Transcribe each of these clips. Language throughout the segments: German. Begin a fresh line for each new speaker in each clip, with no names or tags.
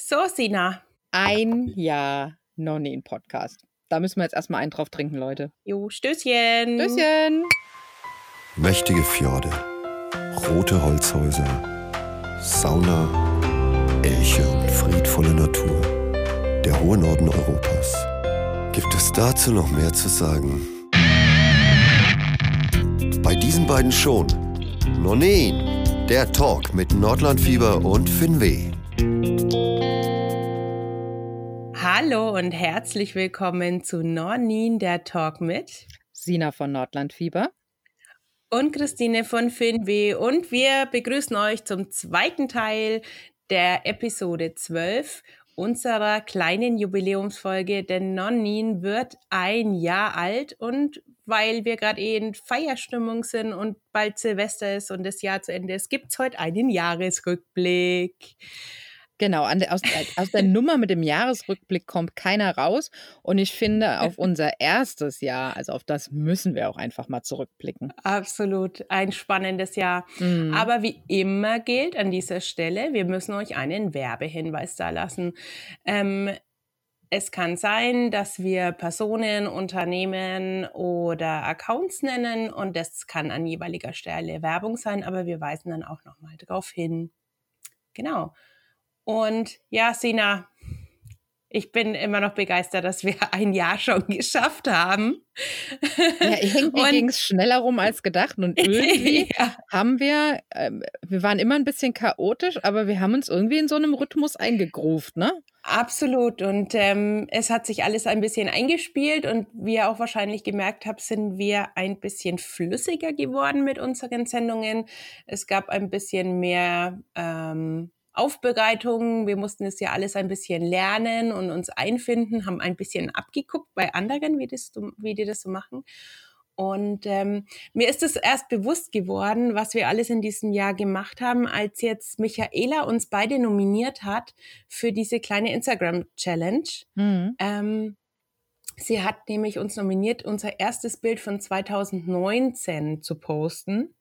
So, Sina.
Ein Jahr Nonnen-Podcast. Da müssen wir jetzt erstmal einen drauf trinken, Leute.
Jo, Stößchen.
Stößchen.
Mächtige Fjorde, rote Holzhäuser, Sauna, Elche und friedvolle Natur. Der hohe Norden Europas. Gibt es dazu noch mehr zu sagen? Bei diesen beiden schon. Nonnen, der Talk mit Nordlandfieber und Finweh.
Hallo und herzlich willkommen zu Nornin, der Talk mit
Sina von Nordlandfieber
und Christine von Finweh. Und wir begrüßen euch zum zweiten Teil der Episode 12 unserer kleinen Jubiläumsfolge, denn Nonnin wird ein Jahr alt und weil wir gerade eh in Feierstimmung sind und bald Silvester ist und das Jahr zu Ende ist, gibt es heute einen Jahresrückblick.
Genau, der, aus, aus, der Nummer mit dem Jahresrückblick kommt keiner raus. Und ich finde, auf unser erstes Jahr, also auf das müssen wir auch einfach mal zurückblicken.
Absolut, ein spannendes Jahr. Mhm. Aber wie immer gilt an dieser Stelle, wir müssen euch einen Werbehinweis da lassen. Ähm, es kann sein, dass wir Personen, Unternehmen oder Accounts nennen und das kann an jeweiliger Stelle Werbung sein, aber wir weisen dann auch nochmal darauf hin. Genau. Und ja, Sina, ich bin immer noch begeistert, dass wir ein Jahr schon geschafft haben.
Ja, irgendwie ging es schneller rum als gedacht. Und irgendwie ja. haben wir, äh, wir waren immer ein bisschen chaotisch, aber wir haben uns irgendwie in so einem Rhythmus eingegruft, ne?
Absolut. Und ähm, es hat sich alles ein bisschen eingespielt und wie ihr auch wahrscheinlich gemerkt habt, sind wir ein bisschen flüssiger geworden mit unseren Sendungen. Es gab ein bisschen mehr ähm, Aufbereitung. Wir mussten es ja alles ein bisschen lernen und uns einfinden, haben ein bisschen abgeguckt bei anderen, wie, das, wie die das so machen. Und ähm, mir ist es erst bewusst geworden, was wir alles in diesem Jahr gemacht haben, als jetzt Michaela uns beide nominiert hat für diese kleine Instagram-Challenge. Mhm. Ähm, sie hat nämlich uns nominiert, unser erstes Bild von 2019 zu posten.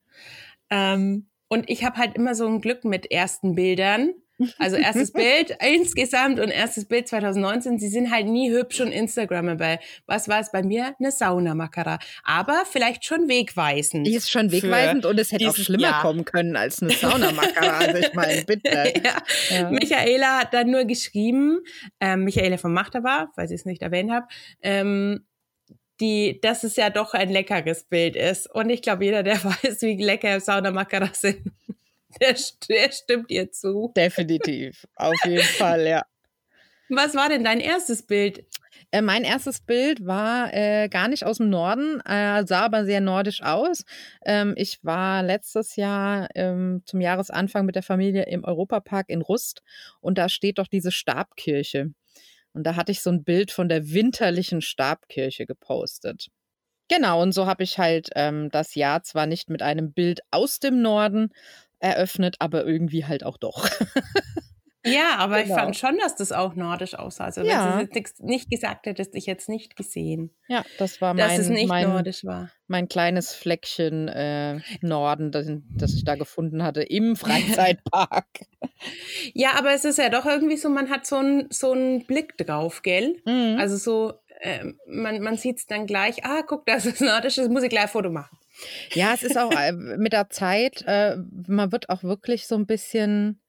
Ähm, und ich habe halt immer so ein Glück mit ersten Bildern. Also erstes Bild insgesamt und erstes Bild 2019. Sie sind halt nie hübsch und Instagrammable. Was war es bei mir? Eine Saunamakara. Aber vielleicht schon wegweisend.
Die ist schon wegweisend und es hätte auch schlimmer Jahr. kommen können als eine Saunamakara. also ich meine, bitte.
ja. Ja. Michaela hat dann nur geschrieben, ähm, Michaela von Machtaba, falls ich es nicht erwähnt habe, ähm, die, dass es ja doch ein leckeres Bild ist. Und ich glaube, jeder, der weiß, wie lecker Saunamakara sind, der, der stimmt ihr zu.
Definitiv. Auf jeden Fall, ja.
Was war denn dein erstes Bild?
Äh, mein erstes Bild war äh, gar nicht aus dem Norden, äh, sah aber sehr nordisch aus. Ähm, ich war letztes Jahr ähm, zum Jahresanfang mit der Familie im Europapark in Rust und da steht doch diese Stabkirche. Und da hatte ich so ein Bild von der winterlichen Stabkirche gepostet. Genau, und so habe ich halt ähm, das Jahr zwar nicht mit einem Bild aus dem Norden eröffnet, aber irgendwie halt auch doch.
Ja, aber genau. ich fand schon, dass das auch nordisch aussah. Also ja. wenn du es nicht gesagt hättest, ich jetzt nicht gesehen.
Ja, das war
mein, dass es nicht
mein,
nordisch war.
mein kleines Fleckchen äh, Norden, das, das, ich da gefunden hatte im Freizeitpark.
Ja, aber es ist ja doch irgendwie so, man hat so einen so Blick drauf, gell? Mhm. Also so, äh, man, man sieht es dann gleich, ah, guck, das ist nordisch, das muss ich gleich ein Foto machen.
Ja, es ist auch äh, mit der Zeit, äh, man wird auch wirklich so ein bisschen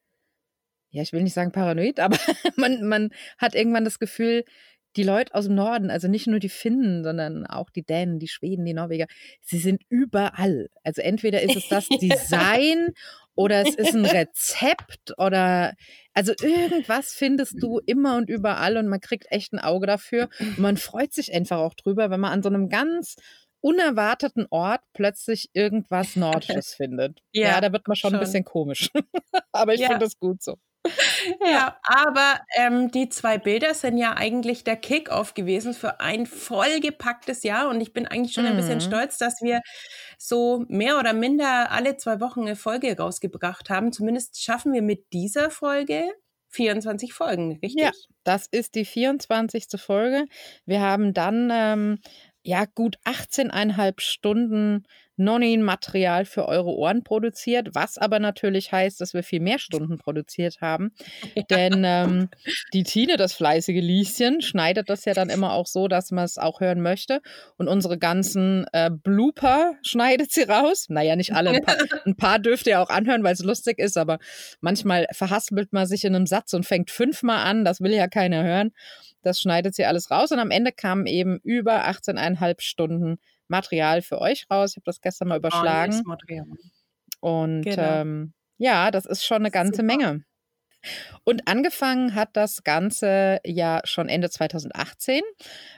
ja, ich will nicht sagen paranoid, aber man, man hat irgendwann das Gefühl, die Leute aus dem Norden, also nicht nur die Finnen, sondern auch die Dänen, die Schweden, die Norweger, sie sind überall. Also entweder ist es das Design oder es ist ein Rezept oder also irgendwas findest du immer und überall und man kriegt echt ein Auge dafür. Und man freut sich einfach auch drüber, wenn man an so einem ganz unerwarteten Ort plötzlich irgendwas Nordisches findet. Ja, ja da wird man schon, schon. ein bisschen komisch. Aber ich ja. finde es gut so.
Ja, aber ähm, die zwei Bilder sind ja eigentlich der Kick-off gewesen für ein vollgepacktes Jahr und ich bin eigentlich schon ein bisschen mhm. stolz, dass wir so mehr oder minder alle zwei Wochen eine Folge rausgebracht haben. Zumindest schaffen wir mit dieser Folge 24 Folgen, richtig?
Ja, das ist die 24. Folge. Wir haben dann ähm, ja gut 18,5 Stunden Nonin-Material für eure Ohren produziert, was aber natürlich heißt, dass wir viel mehr Stunden produziert haben. Ja. Denn ähm, die Tine, das fleißige Lieschen, schneidet das ja dann immer auch so, dass man es auch hören möchte. Und unsere ganzen äh, Blooper schneidet sie raus. Naja, nicht alle. Ein paar, ein paar dürft ihr auch anhören, weil es lustig ist, aber manchmal verhaspelt man sich in einem Satz und fängt fünfmal an. Das will ja keiner hören. Das schneidet sie alles raus. Und am Ende kamen eben über 18,5 Stunden Material für euch raus. Ich habe das gestern mal überschlagen. Und genau. ähm, ja, das ist schon eine ganze Super. Menge. Und angefangen hat das Ganze ja schon Ende 2018.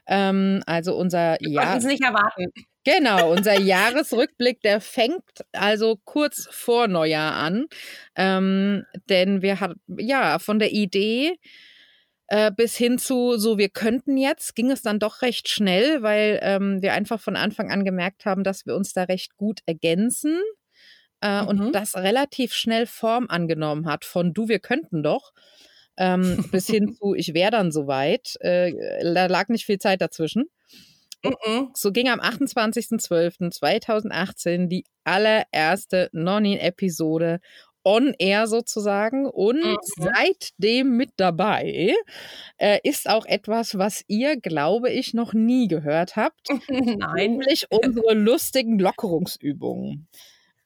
Ähm, also unser
Wir Jahr. es nicht erwarten.
Genau, unser Jahresrückblick, der fängt also kurz vor Neujahr an. Ähm, denn wir hatten ja von der Idee, äh, bis hin zu so, wir könnten jetzt, ging es dann doch recht schnell, weil ähm, wir einfach von Anfang an gemerkt haben, dass wir uns da recht gut ergänzen äh, mhm. und das relativ schnell Form angenommen hat von du, wir könnten doch. Ähm, bis hin zu, ich wäre dann soweit. Äh, da lag nicht viel Zeit dazwischen. Mhm. So ging am 28.12.2018 die allererste Nonin-Episode on air sozusagen und mhm. seitdem mit dabei äh, ist auch etwas, was ihr, glaube ich, noch nie gehört habt.
Nein.
Nämlich unsere lustigen Lockerungsübungen.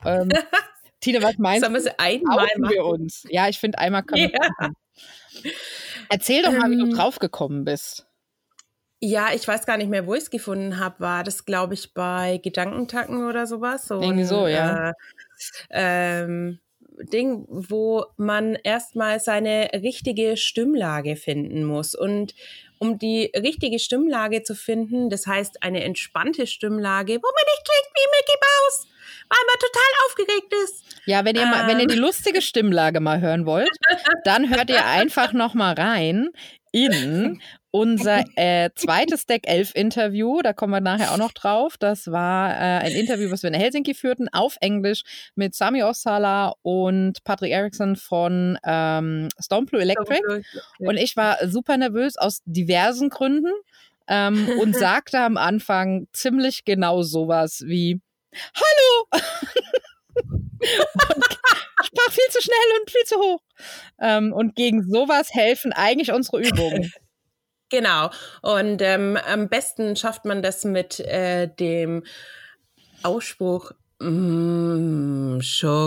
Ähm, Tina, was meinst
Sollen wir sie einmal
machen? wir uns? Ja, ich finde, einmal können wir machen. Erzähl doch mal, wie du ähm. draufgekommen bist.
Ja, ich weiß gar nicht mehr, wo ich es gefunden habe. War das, glaube ich, bei Gedankentacken oder sowas?
So Irgendwie so, ja. Äh,
ähm, Ding, wo man erstmal seine richtige Stimmlage finden muss. Und um die richtige Stimmlage zu finden, das heißt eine entspannte Stimmlage, wo man nicht klingt wie Mickey Mouse, weil man total aufgeregt ist.
Ja, wenn ihr, ähm. mal, wenn ihr die ähm. lustige Stimmlage mal hören wollt, dann hört ihr einfach noch mal rein in unser äh, zweites Deck 11 Interview, da kommen wir nachher auch noch drauf. Das war äh, ein Interview, was wir in Helsinki führten, auf Englisch mit Sami Ossala und Patrick Erickson von ähm, Stormblue Electric. Und ich war super nervös aus diversen Gründen ähm, und sagte am Anfang ziemlich genau sowas wie Hallo! und sprach viel zu schnell und viel zu hoch. Ähm, und gegen sowas helfen eigentlich unsere Übungen.
Genau. Und ähm, am besten schafft man das mit äh, dem Ausspruch mm, Schokolade.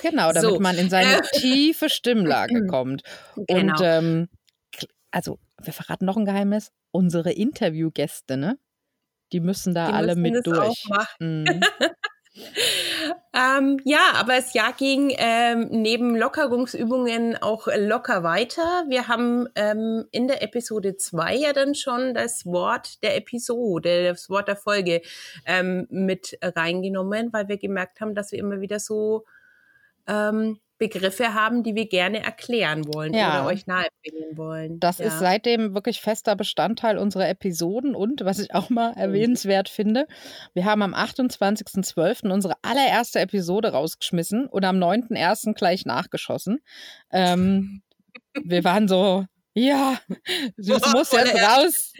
Genau, damit so. man in seine tiefe Stimmlage kommt. Genau. Und ähm, also, wir verraten noch ein Geheimnis. Unsere Interviewgäste, ne? Die müssen da die alle müssen mit durch. Mhm.
ähm, ja, aber das Jahr ging ähm, neben Lockerungsübungen auch locker weiter. Wir haben ähm, in der Episode 2 ja dann schon das Wort der Episode, das Wort der Folge ähm, mit reingenommen, weil wir gemerkt haben, dass wir immer wieder so ähm, Begriffe haben, die wir gerne erklären wollen ja. oder euch nahebringen wollen.
Das ja. ist seitdem wirklich fester Bestandteil unserer Episoden und was ich auch mal erwähnenswert finde, wir haben am 28.12. unsere allererste Episode rausgeschmissen und am 9.1. gleich nachgeschossen. Ähm, wir waren so, ja, das muss jetzt raus.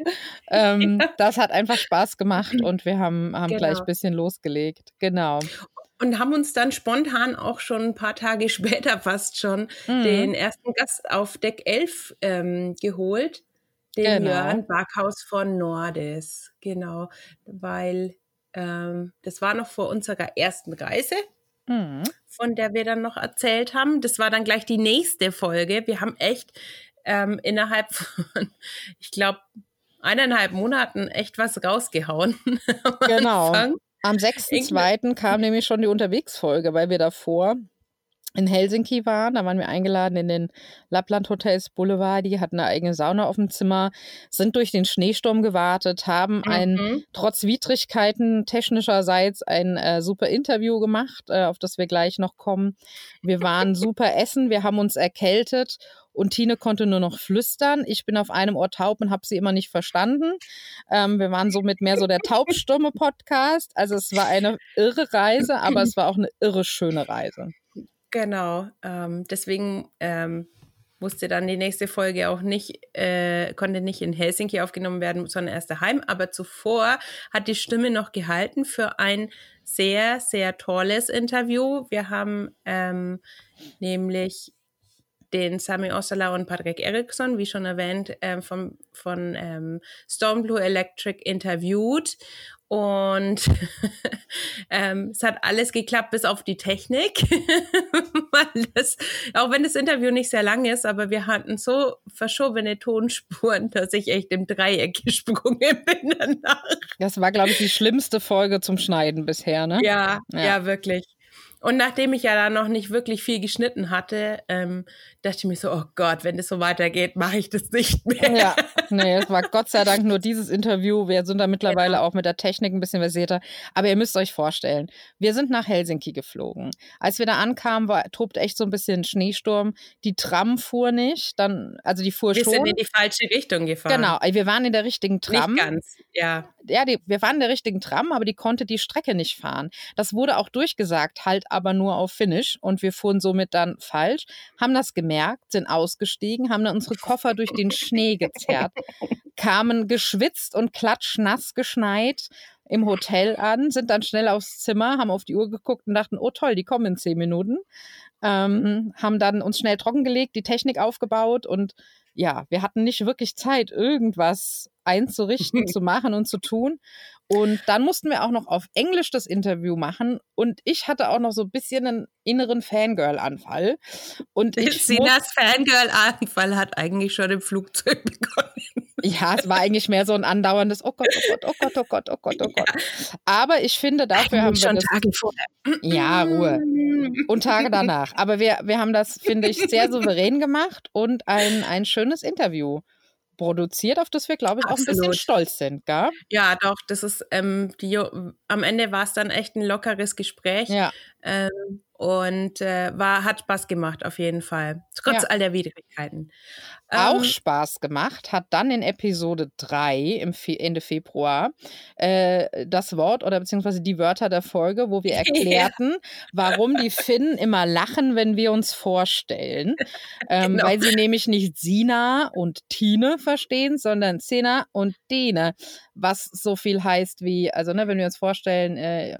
Ähm, das hat einfach Spaß gemacht und wir haben, haben genau. gleich ein bisschen losgelegt. Genau
und haben uns dann spontan auch schon ein paar Tage später fast schon mhm. den ersten Gast auf Deck 11 ähm, geholt, den genau. Jörn Backhaus von Nordes. Genau, weil ähm, das war noch vor unserer ersten Reise. Mhm. Von der wir dann noch erzählt haben. Das war dann gleich die nächste Folge. Wir haben echt ähm, innerhalb von, ich glaube, eineinhalb Monaten echt was rausgehauen.
genau. Anfang. Am 6.2. kam nämlich schon die Unterwegsfolge, weil wir davor in Helsinki waren. Da waren wir eingeladen in den Lappland Hotels Boulevard. Die hatten eine eigene Sauna auf dem Zimmer, sind durch den Schneesturm gewartet, haben mhm. ein trotz Widrigkeiten technischerseits ein äh, super Interview gemacht, äh, auf das wir gleich noch kommen. Wir waren super essen, wir haben uns erkältet und Tine konnte nur noch flüstern. Ich bin auf einem Ohr taub und habe sie immer nicht verstanden. Ähm, wir waren somit mehr so der taubstumme Podcast. Also es war eine irre Reise, aber es war auch eine irre schöne Reise.
Genau. Ähm, deswegen ähm, musste dann die nächste Folge auch nicht, äh, konnte nicht in Helsinki aufgenommen werden, sondern erst daheim. Aber zuvor hat die Stimme noch gehalten für ein sehr, sehr tolles Interview. Wir haben ähm, nämlich den Sami Ossala und Patrick Eriksson, wie schon erwähnt, ähm, vom, von ähm, Stormblue Electric interviewt. Und ähm, es hat alles geklappt bis auf die Technik. Weil das, auch wenn das Interview nicht sehr lang ist, aber wir hatten so verschobene Tonspuren, dass ich echt im Dreieck gesprungen bin danach.
Das war, glaube ich, die schlimmste Folge zum Schneiden bisher, ne?
Ja, ja, ja wirklich. Und nachdem ich ja da noch nicht wirklich viel geschnitten hatte, ähm, dachte ich mir so, oh Gott, wenn das so weitergeht, mache ich das nicht mehr.
Ja, nee, es war Gott sei Dank nur dieses Interview. Wir sind da mittlerweile genau. auch mit der Technik ein bisschen versierter. Aber ihr müsst euch vorstellen, wir sind nach Helsinki geflogen. Als wir da ankamen, war, tobte echt so ein bisschen Schneesturm. Die Tram fuhr nicht, dann, also die fuhr
wir
schon.
Wir sind in die falsche Richtung gefahren.
Genau, wir waren in der richtigen Tram.
Nicht ganz, ja.
Ja, die, wir waren in der richtigen Tram, aber die konnte die Strecke nicht fahren. Das wurde auch durchgesagt, halt aber nur auf Finish und wir fuhren somit dann falsch, haben das gemerkt, sind ausgestiegen, haben dann unsere Koffer durch den Schnee gezerrt, kamen geschwitzt und klatschnass geschneit im Hotel an, sind dann schnell aufs Zimmer, haben auf die Uhr geguckt und dachten, oh toll, die kommen in zehn Minuten. Ähm, haben dann uns schnell trockengelegt, die Technik aufgebaut und ja, wir hatten nicht wirklich Zeit, irgendwas einzurichten, zu machen und zu tun. Und dann mussten wir auch noch auf Englisch das Interview machen. Und ich hatte auch noch so ein bisschen einen inneren Fangirl-Anfall. Und ich
Sinas Fangirl-Anfall hat eigentlich schon im Flugzeug begonnen.
Ja, es war eigentlich mehr so ein andauerndes Oh Gott, oh Gott, oh Gott, oh Gott, oh Gott, oh Gott. Aber ich finde, dafür haben wir
schon
das,
Tage vorher.
Ja, Ruhe. Und Tage danach. Aber wir, wir haben das, finde ich, sehr souverän gemacht und ein, ein schönes Interview produziert, auf das wir, glaube ich, auch Absolut. ein bisschen stolz sind, gell?
Ja, doch, das ist, ähm, die, am Ende war es dann echt ein lockeres Gespräch.
Ja.
Ähm, und äh, war, hat Spaß gemacht, auf jeden Fall. Trotz ja. all der Widrigkeiten.
Auch ähm, Spaß gemacht hat dann in Episode 3 im Fe Ende Februar äh, das Wort oder beziehungsweise die Wörter der Folge, wo wir erklärten, ja. warum die Finnen immer lachen, wenn wir uns vorstellen. Ähm, genau. Weil sie nämlich nicht Sina und Tine verstehen, sondern Sina und Dene, was so viel heißt wie, also ne, wenn wir uns vorstellen, äh,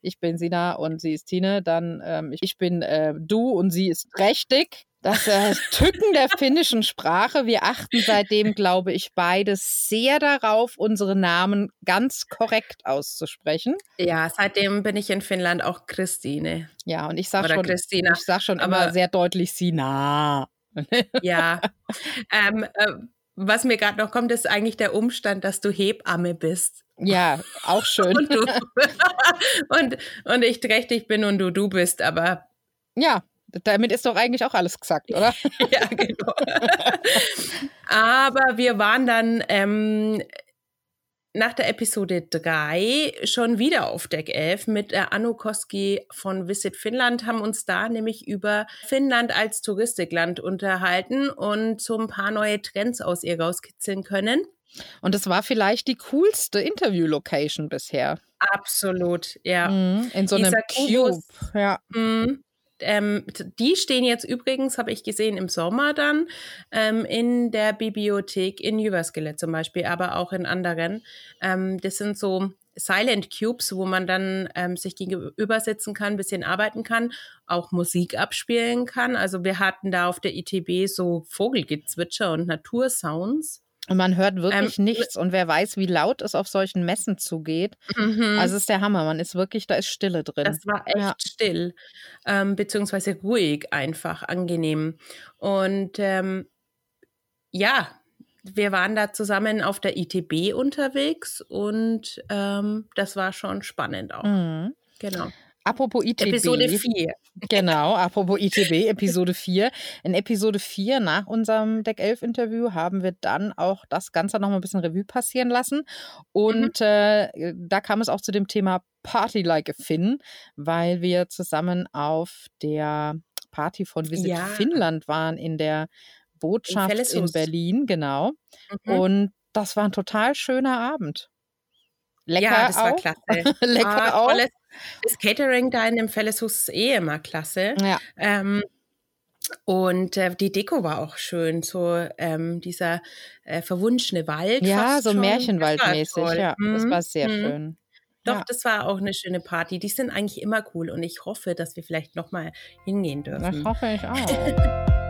ich bin Sina und sie ist Tine, dann ähm, ich bin äh, du und sie ist prächtig. Das äh, Tücken der finnischen Sprache. Wir achten seitdem, glaube ich, beide sehr darauf, unsere Namen ganz korrekt auszusprechen.
Ja, seitdem bin ich in Finnland auch Christine.
Ja, und ich sage schon, Christina. ich sag schon immer sehr deutlich Sina.
ja. ähm, äh, was mir gerade noch kommt, ist eigentlich der Umstand, dass du Hebamme bist.
Ja, auch schön.
und, du, und, und ich trächtig bin und du du bist, aber.
Ja, damit ist doch eigentlich auch alles gesagt, oder?
ja, genau. aber wir waren dann ähm, nach der Episode 3 schon wieder auf Deck 11 mit der Anno Koski von Visit Finnland, haben uns da nämlich über Finnland als Touristikland unterhalten und so ein paar neue Trends aus ihr rauskitzeln können.
Und es war vielleicht die coolste Interview-Location bisher.
Absolut, ja.
Mhm, in so einem Cube. Ja.
Mhm. Ähm, die stehen jetzt übrigens, habe ich gesehen, im Sommer dann ähm, in der Bibliothek in Jyväskylä zum Beispiel, aber auch in anderen. Ähm, das sind so Silent Cubes, wo man dann ähm, sich gegenüber sitzen kann, ein bisschen arbeiten kann, auch Musik abspielen kann. Also wir hatten da auf der ITB so Vogelgezwitscher und Natursounds.
Und man hört wirklich ähm, nichts und wer weiß, wie laut es auf solchen Messen zugeht. Mhm. Also ist der Hammer. Man ist wirklich, da ist Stille drin.
Das war echt ja. still, ähm, beziehungsweise ruhig, einfach angenehm. Und ähm, ja, wir waren da zusammen auf der ITB unterwegs und ähm, das war schon spannend auch. Mhm. Genau.
Apropos ITB.
Episode 4.
Genau, apropos ITB, Episode 4. In Episode 4 nach unserem Deck 11 Interview haben wir dann auch das Ganze noch mal ein bisschen Revue passieren lassen. Und mhm. äh, da kam es auch zu dem Thema Party Like a Finn, weil wir zusammen auf der Party von Visit ja. Finnland waren in der Botschaft in, in Berlin, genau. Mhm. Und das war ein total schöner Abend.
Lecker ja, das auch. war klasse.
Lecker ah, auch.
Das Catering da in dem Felleshus ist eh immer klasse.
Ja.
Ähm, Und äh, die Deko war auch schön, so ähm, dieser äh, verwunschene Wald.
Ja, so märchenwaldmäßig, ja. Mhm. Das war sehr mhm. schön.
Doch, ja. das war auch eine schöne Party. Die sind eigentlich immer cool und ich hoffe, dass wir vielleicht nochmal hingehen dürfen.
Das hoffe ich auch.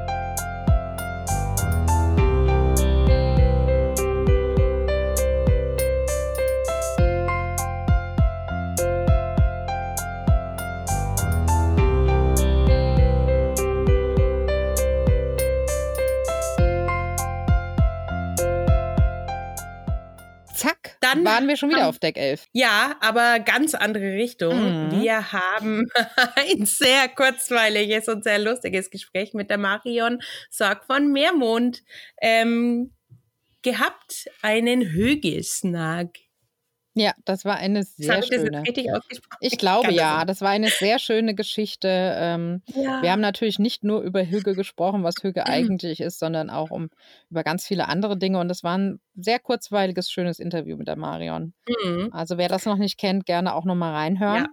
dann waren wir schon wieder auf Deck 11.
Ja, aber ganz andere Richtung. Mhm. Wir haben ein sehr kurzweiliges und sehr lustiges Gespräch mit der Marion Sorg von Meermond ähm, gehabt. Einen Hügelsnag.
Ja, das war eine sehr das schöne. Das? Ich glaube ja, das war eine sehr schöne Geschichte. Ähm, ja. Wir haben natürlich nicht nur über Hüge gesprochen, was Hüge eigentlich ist, sondern auch um über ganz viele andere Dinge. Und es war ein sehr kurzweiliges, schönes Interview mit der Marion. Mhm. Also wer das noch nicht kennt, gerne auch nochmal reinhören. Ja.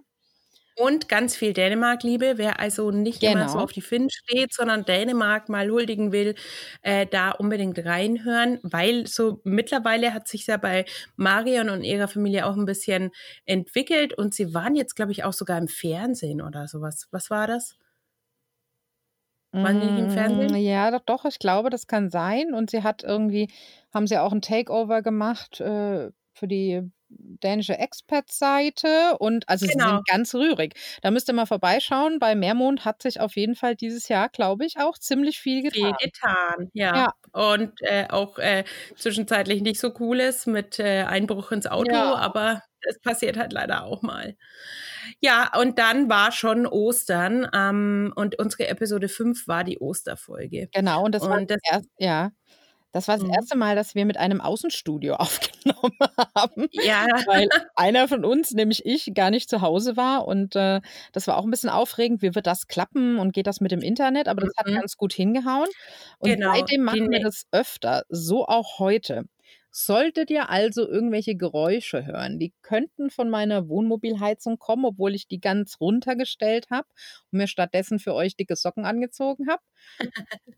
Und ganz viel Dänemark-Liebe. Wer also nicht genau. immer so genau. auf die Finn steht, sondern Dänemark mal huldigen will, äh, da unbedingt reinhören, weil so mittlerweile hat sich ja bei Marion und ihrer Familie auch ein bisschen entwickelt und sie waren jetzt, glaube ich, auch sogar im Fernsehen oder sowas. Was war das?
Waren die nicht im Fernsehen? Mm, ja, doch, doch, ich glaube, das kann sein. Und sie hat irgendwie, haben sie auch ein Takeover gemacht äh, für die dänische Expat-Seite und also genau. sie sind ganz rührig. Da müsst ihr mal vorbeischauen. Bei Meermond hat sich auf jeden Fall dieses Jahr, glaube ich, auch ziemlich viel getan.
Viel getan, ja. ja. Und äh, auch äh, zwischenzeitlich nicht so cooles mit äh, Einbruch ins Auto, ja. aber es passiert halt leider auch mal. Ja, und dann war schon Ostern ähm, und unsere Episode 5 war die Osterfolge.
Genau, und das und war das, erst, ja. Das war das mhm. erste Mal, dass wir mit einem Außenstudio aufgenommen haben. Ja. Weil einer von uns, nämlich ich, gar nicht zu Hause war. Und äh, das war auch ein bisschen aufregend. Wie wird das klappen und geht das mit dem Internet? Aber das mhm. hat ganz gut hingehauen. Und genau. seitdem machen wir das öfter. So auch heute. Solltet ihr also irgendwelche Geräusche hören, die könnten von meiner Wohnmobilheizung kommen, obwohl ich die ganz runtergestellt habe und mir stattdessen für euch dicke Socken angezogen habe.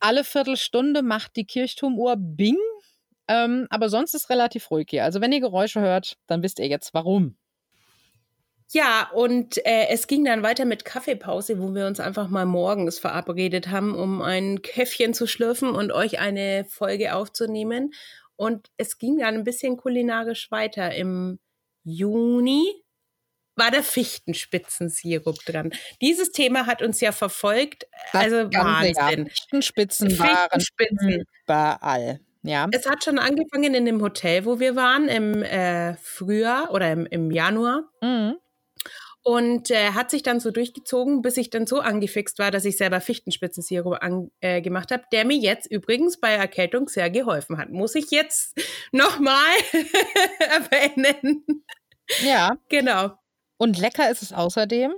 Alle Viertelstunde macht die Kirchturmuhr Bing, ähm, aber sonst ist relativ ruhig hier. Also wenn ihr Geräusche hört, dann wisst ihr jetzt warum.
Ja, und äh, es ging dann weiter mit Kaffeepause, wo wir uns einfach mal morgens verabredet haben, um ein Käffchen zu schlürfen und euch eine Folge aufzunehmen. Und es ging dann ein bisschen kulinarisch weiter. Im Juni war der Fichtenspitzensirup dran. Dieses Thema hat uns ja verfolgt. Das also Wahnsinn.
Fichtenspitzen, Fichtenspitzen waren überall. Ja.
Es hat schon angefangen in dem Hotel, wo wir waren, im äh, Frühjahr oder im, im Januar. Mhm. Und äh, hat sich dann so durchgezogen, bis ich dann so angefixt war, dass ich selber Fichtenspitzensirup äh, gemacht habe, der mir jetzt übrigens bei Erkältung sehr geholfen hat. Muss ich jetzt nochmal erwähnen.
Ja.
Genau.
Und lecker ist es außerdem.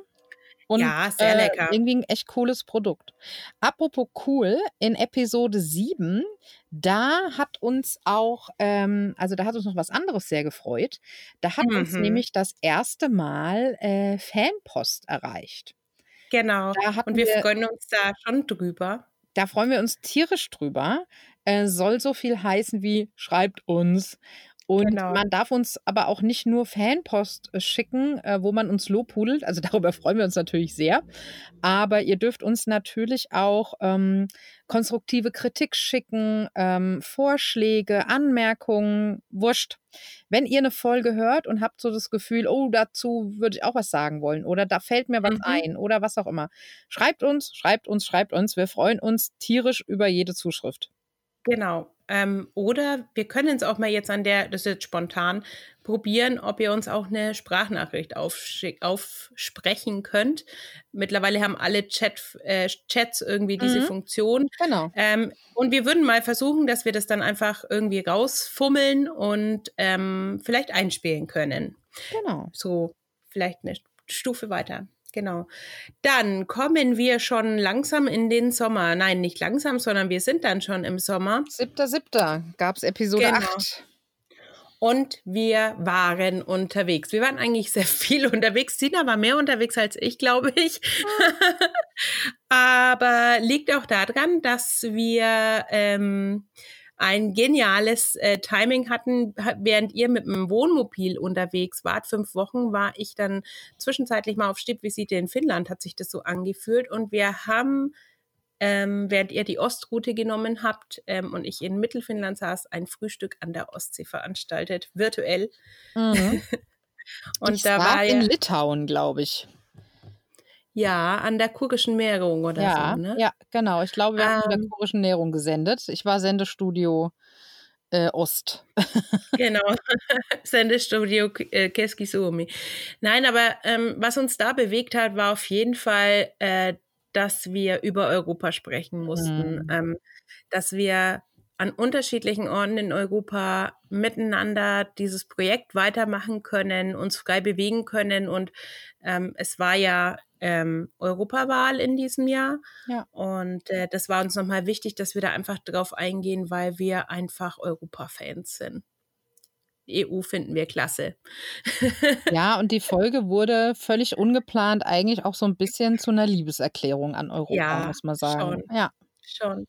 Und,
ja, sehr äh, lecker.
Irgendwie ein echt cooles Produkt. Apropos cool, in Episode 7, da hat uns auch, ähm, also da hat uns noch was anderes sehr gefreut. Da hat mhm. uns nämlich das erste Mal äh, Fanpost erreicht.
Genau. Und wir, wir freuen uns da schon drüber.
Da freuen wir uns tierisch drüber. Äh, soll so viel heißen wie schreibt uns, und genau. man darf uns aber auch nicht nur Fanpost äh, schicken, äh, wo man uns lobhudelt. Also darüber freuen wir uns natürlich sehr. Aber ihr dürft uns natürlich auch ähm, konstruktive Kritik schicken, ähm, Vorschläge, Anmerkungen, wurscht. Wenn ihr eine Folge hört und habt so das Gefühl, oh, dazu würde ich auch was sagen wollen oder da fällt mir was mhm. ein oder was auch immer, schreibt uns, schreibt uns, schreibt uns. Wir freuen uns tierisch über jede Zuschrift.
Genau. Ähm, oder wir können es auch mal jetzt an der, das ist jetzt spontan, probieren, ob ihr uns auch eine Sprachnachricht aufsprechen könnt. Mittlerweile haben alle Chat, äh, Chats irgendwie diese mhm. Funktion.
Genau.
Ähm, und wir würden mal versuchen, dass wir das dann einfach irgendwie rausfummeln und ähm, vielleicht einspielen können.
Genau.
So vielleicht eine Stufe weiter. Genau. Dann kommen wir schon langsam in den Sommer. Nein, nicht langsam, sondern wir sind dann schon im Sommer.
Siebter, siebter gab es Episode genau. 8.
und wir waren unterwegs. Wir waren eigentlich sehr viel unterwegs. Sina war mehr unterwegs als ich, glaube ich. Aber liegt auch daran, dass wir ähm, ein geniales äh, Timing hatten, während ihr mit dem Wohnmobil unterwegs wart. Fünf Wochen war ich dann zwischenzeitlich mal auf Stippvisite in Finnland, hat sich das so angefühlt. Und wir haben ähm, während ihr die Ostroute genommen habt ähm, und ich in Mittelfinnland saß, ein Frühstück an der Ostsee veranstaltet, virtuell.
Mhm. und ich da war, war in Litauen, glaube ich.
Ja, an der kurischen Nährung oder
ja,
so, ne?
Ja, genau. Ich glaube, wir ähm, haben an der kurischen Nährung gesendet. Ich war Sendestudio äh, Ost.
genau, Sendestudio äh, Keski Suomi. Nein, aber ähm, was uns da bewegt hat, war auf jeden Fall äh, dass wir über Europa sprechen mussten, mhm. ähm, dass wir an unterschiedlichen Orten in Europa miteinander dieses Projekt weitermachen können, uns frei bewegen können. Und ähm, es war ja ähm, Europawahl in diesem Jahr. Ja. Und äh, das war uns nochmal wichtig, dass wir da einfach drauf eingehen, weil wir einfach Europa-Fans sind. EU finden wir klasse.
ja, und die Folge wurde völlig ungeplant eigentlich auch so ein bisschen zu einer Liebeserklärung an Europa, ja, muss man sagen.
Schon, ja, schon.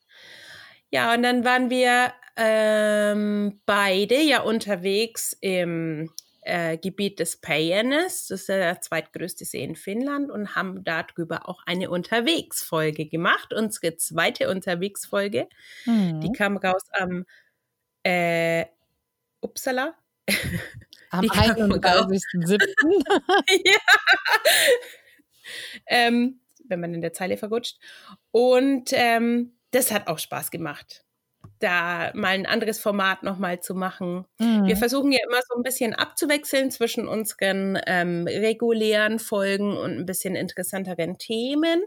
Ja, und dann waren wir ähm, beide ja unterwegs im äh, Gebiet des Päjernes, das ist der zweitgrößte See in Finnland, und haben darüber auch eine Unterwegsfolge gemacht. Unsere zweite Unterwegsfolge, mhm. die kam raus am äh, Uppsala,
am 31.07. ja.
Ähm, wenn man in der Zeile verrutscht. Und ähm, das hat auch Spaß gemacht da mal ein anderes Format nochmal zu machen. Mhm. Wir versuchen ja immer so ein bisschen abzuwechseln zwischen unseren ähm, regulären Folgen und ein bisschen interessanteren Themen.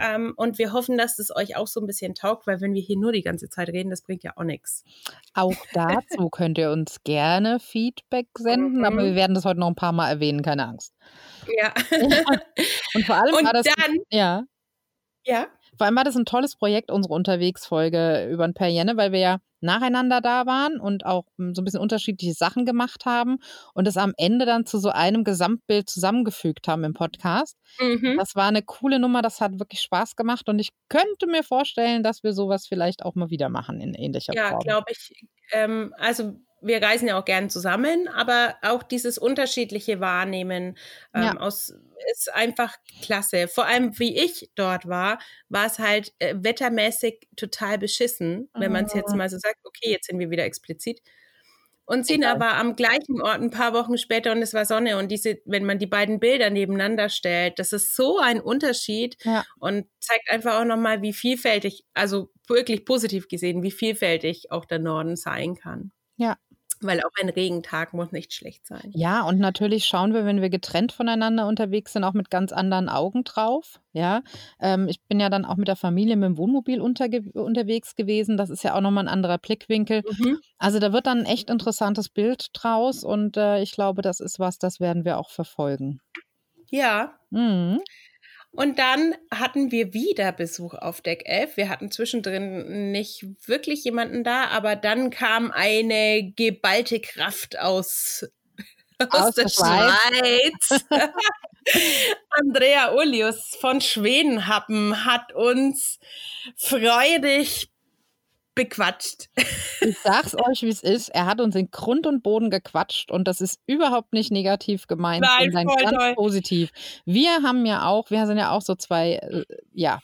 Ähm, und wir hoffen, dass es euch auch so ein bisschen taugt, weil wenn wir hier nur die ganze Zeit reden, das bringt ja auch nichts.
Auch dazu könnt ihr uns gerne Feedback senden, mhm. aber wir werden das heute noch ein paar Mal erwähnen, keine Angst.
Ja.
und vor allem
und
war das.
Dann,
ja.
Ja.
Vor allem war das ein tolles Projekt, unsere Unterwegsfolge über ein Perienne, weil wir ja nacheinander da waren und auch hm, so ein bisschen unterschiedliche Sachen gemacht haben und es am Ende dann zu so einem Gesamtbild zusammengefügt haben im Podcast. Mhm. Das war eine coole Nummer, das hat wirklich Spaß gemacht und ich könnte mir vorstellen, dass wir sowas vielleicht auch mal wieder machen in ähnlicher
ja,
Form.
Ja, glaube ich. Ähm, also wir reisen ja auch gern zusammen, aber auch dieses unterschiedliche Wahrnehmen ähm, ja. aus, ist einfach klasse. Vor allem, wie ich dort war, war es halt äh, wettermäßig total beschissen, wenn man es jetzt ah. mal so sagt, okay, jetzt sind wir wieder explizit. Und sind Egal. aber am gleichen Ort ein paar Wochen später und es war Sonne. Und diese, wenn man die beiden Bilder nebeneinander stellt, das ist so ein Unterschied ja. und zeigt einfach auch nochmal, wie vielfältig, also wirklich positiv gesehen, wie vielfältig auch der Norden sein kann.
Ja,
weil auch ein Regentag muss nicht schlecht sein.
Ja, und natürlich schauen wir, wenn wir getrennt voneinander unterwegs sind, auch mit ganz anderen Augen drauf. Ja, ähm, ich bin ja dann auch mit der Familie mit dem Wohnmobil unterwegs gewesen. Das ist ja auch nochmal ein anderer Blickwinkel. Mhm. Also da wird dann ein echt interessantes Bild draus und äh, ich glaube, das ist was, das werden wir auch verfolgen.
Ja.
Mhm.
Und dann hatten wir wieder Besuch auf Deck 11. Wir hatten zwischendrin nicht wirklich jemanden da, aber dann kam eine geballte Kraft aus, aus, aus der, der Schweiz. Andrea Olius von Schwedenhappen hat uns freudig bequatscht.
Ich sag's euch, wie es ist. Er hat uns in Grund und Boden gequatscht und das ist überhaupt nicht negativ gemeint,
Nein, sondern
ganz
toll.
positiv. Wir haben ja auch, wir sind ja auch so zwei, äh, ja,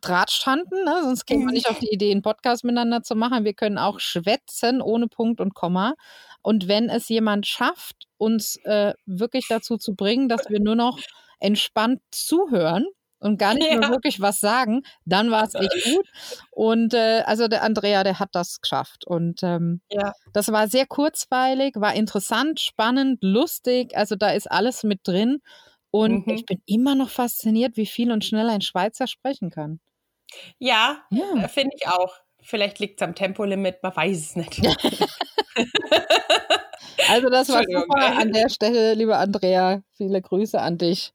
Drahtstanden, ne? sonst käme man nicht auf die Idee, einen Podcast miteinander zu machen. Wir können auch schwätzen ohne Punkt und Komma. Und wenn es jemand schafft, uns äh, wirklich dazu zu bringen, dass wir nur noch entspannt zuhören, und gar nicht ja. mehr wirklich was sagen, dann war es echt gut. Und äh, also der Andrea, der hat das geschafft. Und ähm,
ja.
das war sehr kurzweilig, war interessant, spannend, lustig. Also da ist alles mit drin. Und mhm. ich bin immer noch fasziniert, wie viel und schnell ein Schweizer sprechen kann.
Ja, ja. Äh, finde ich auch. Vielleicht liegt es am Tempolimit, man weiß es nicht.
also das war super an der Stelle, liebe Andrea. Viele Grüße an dich.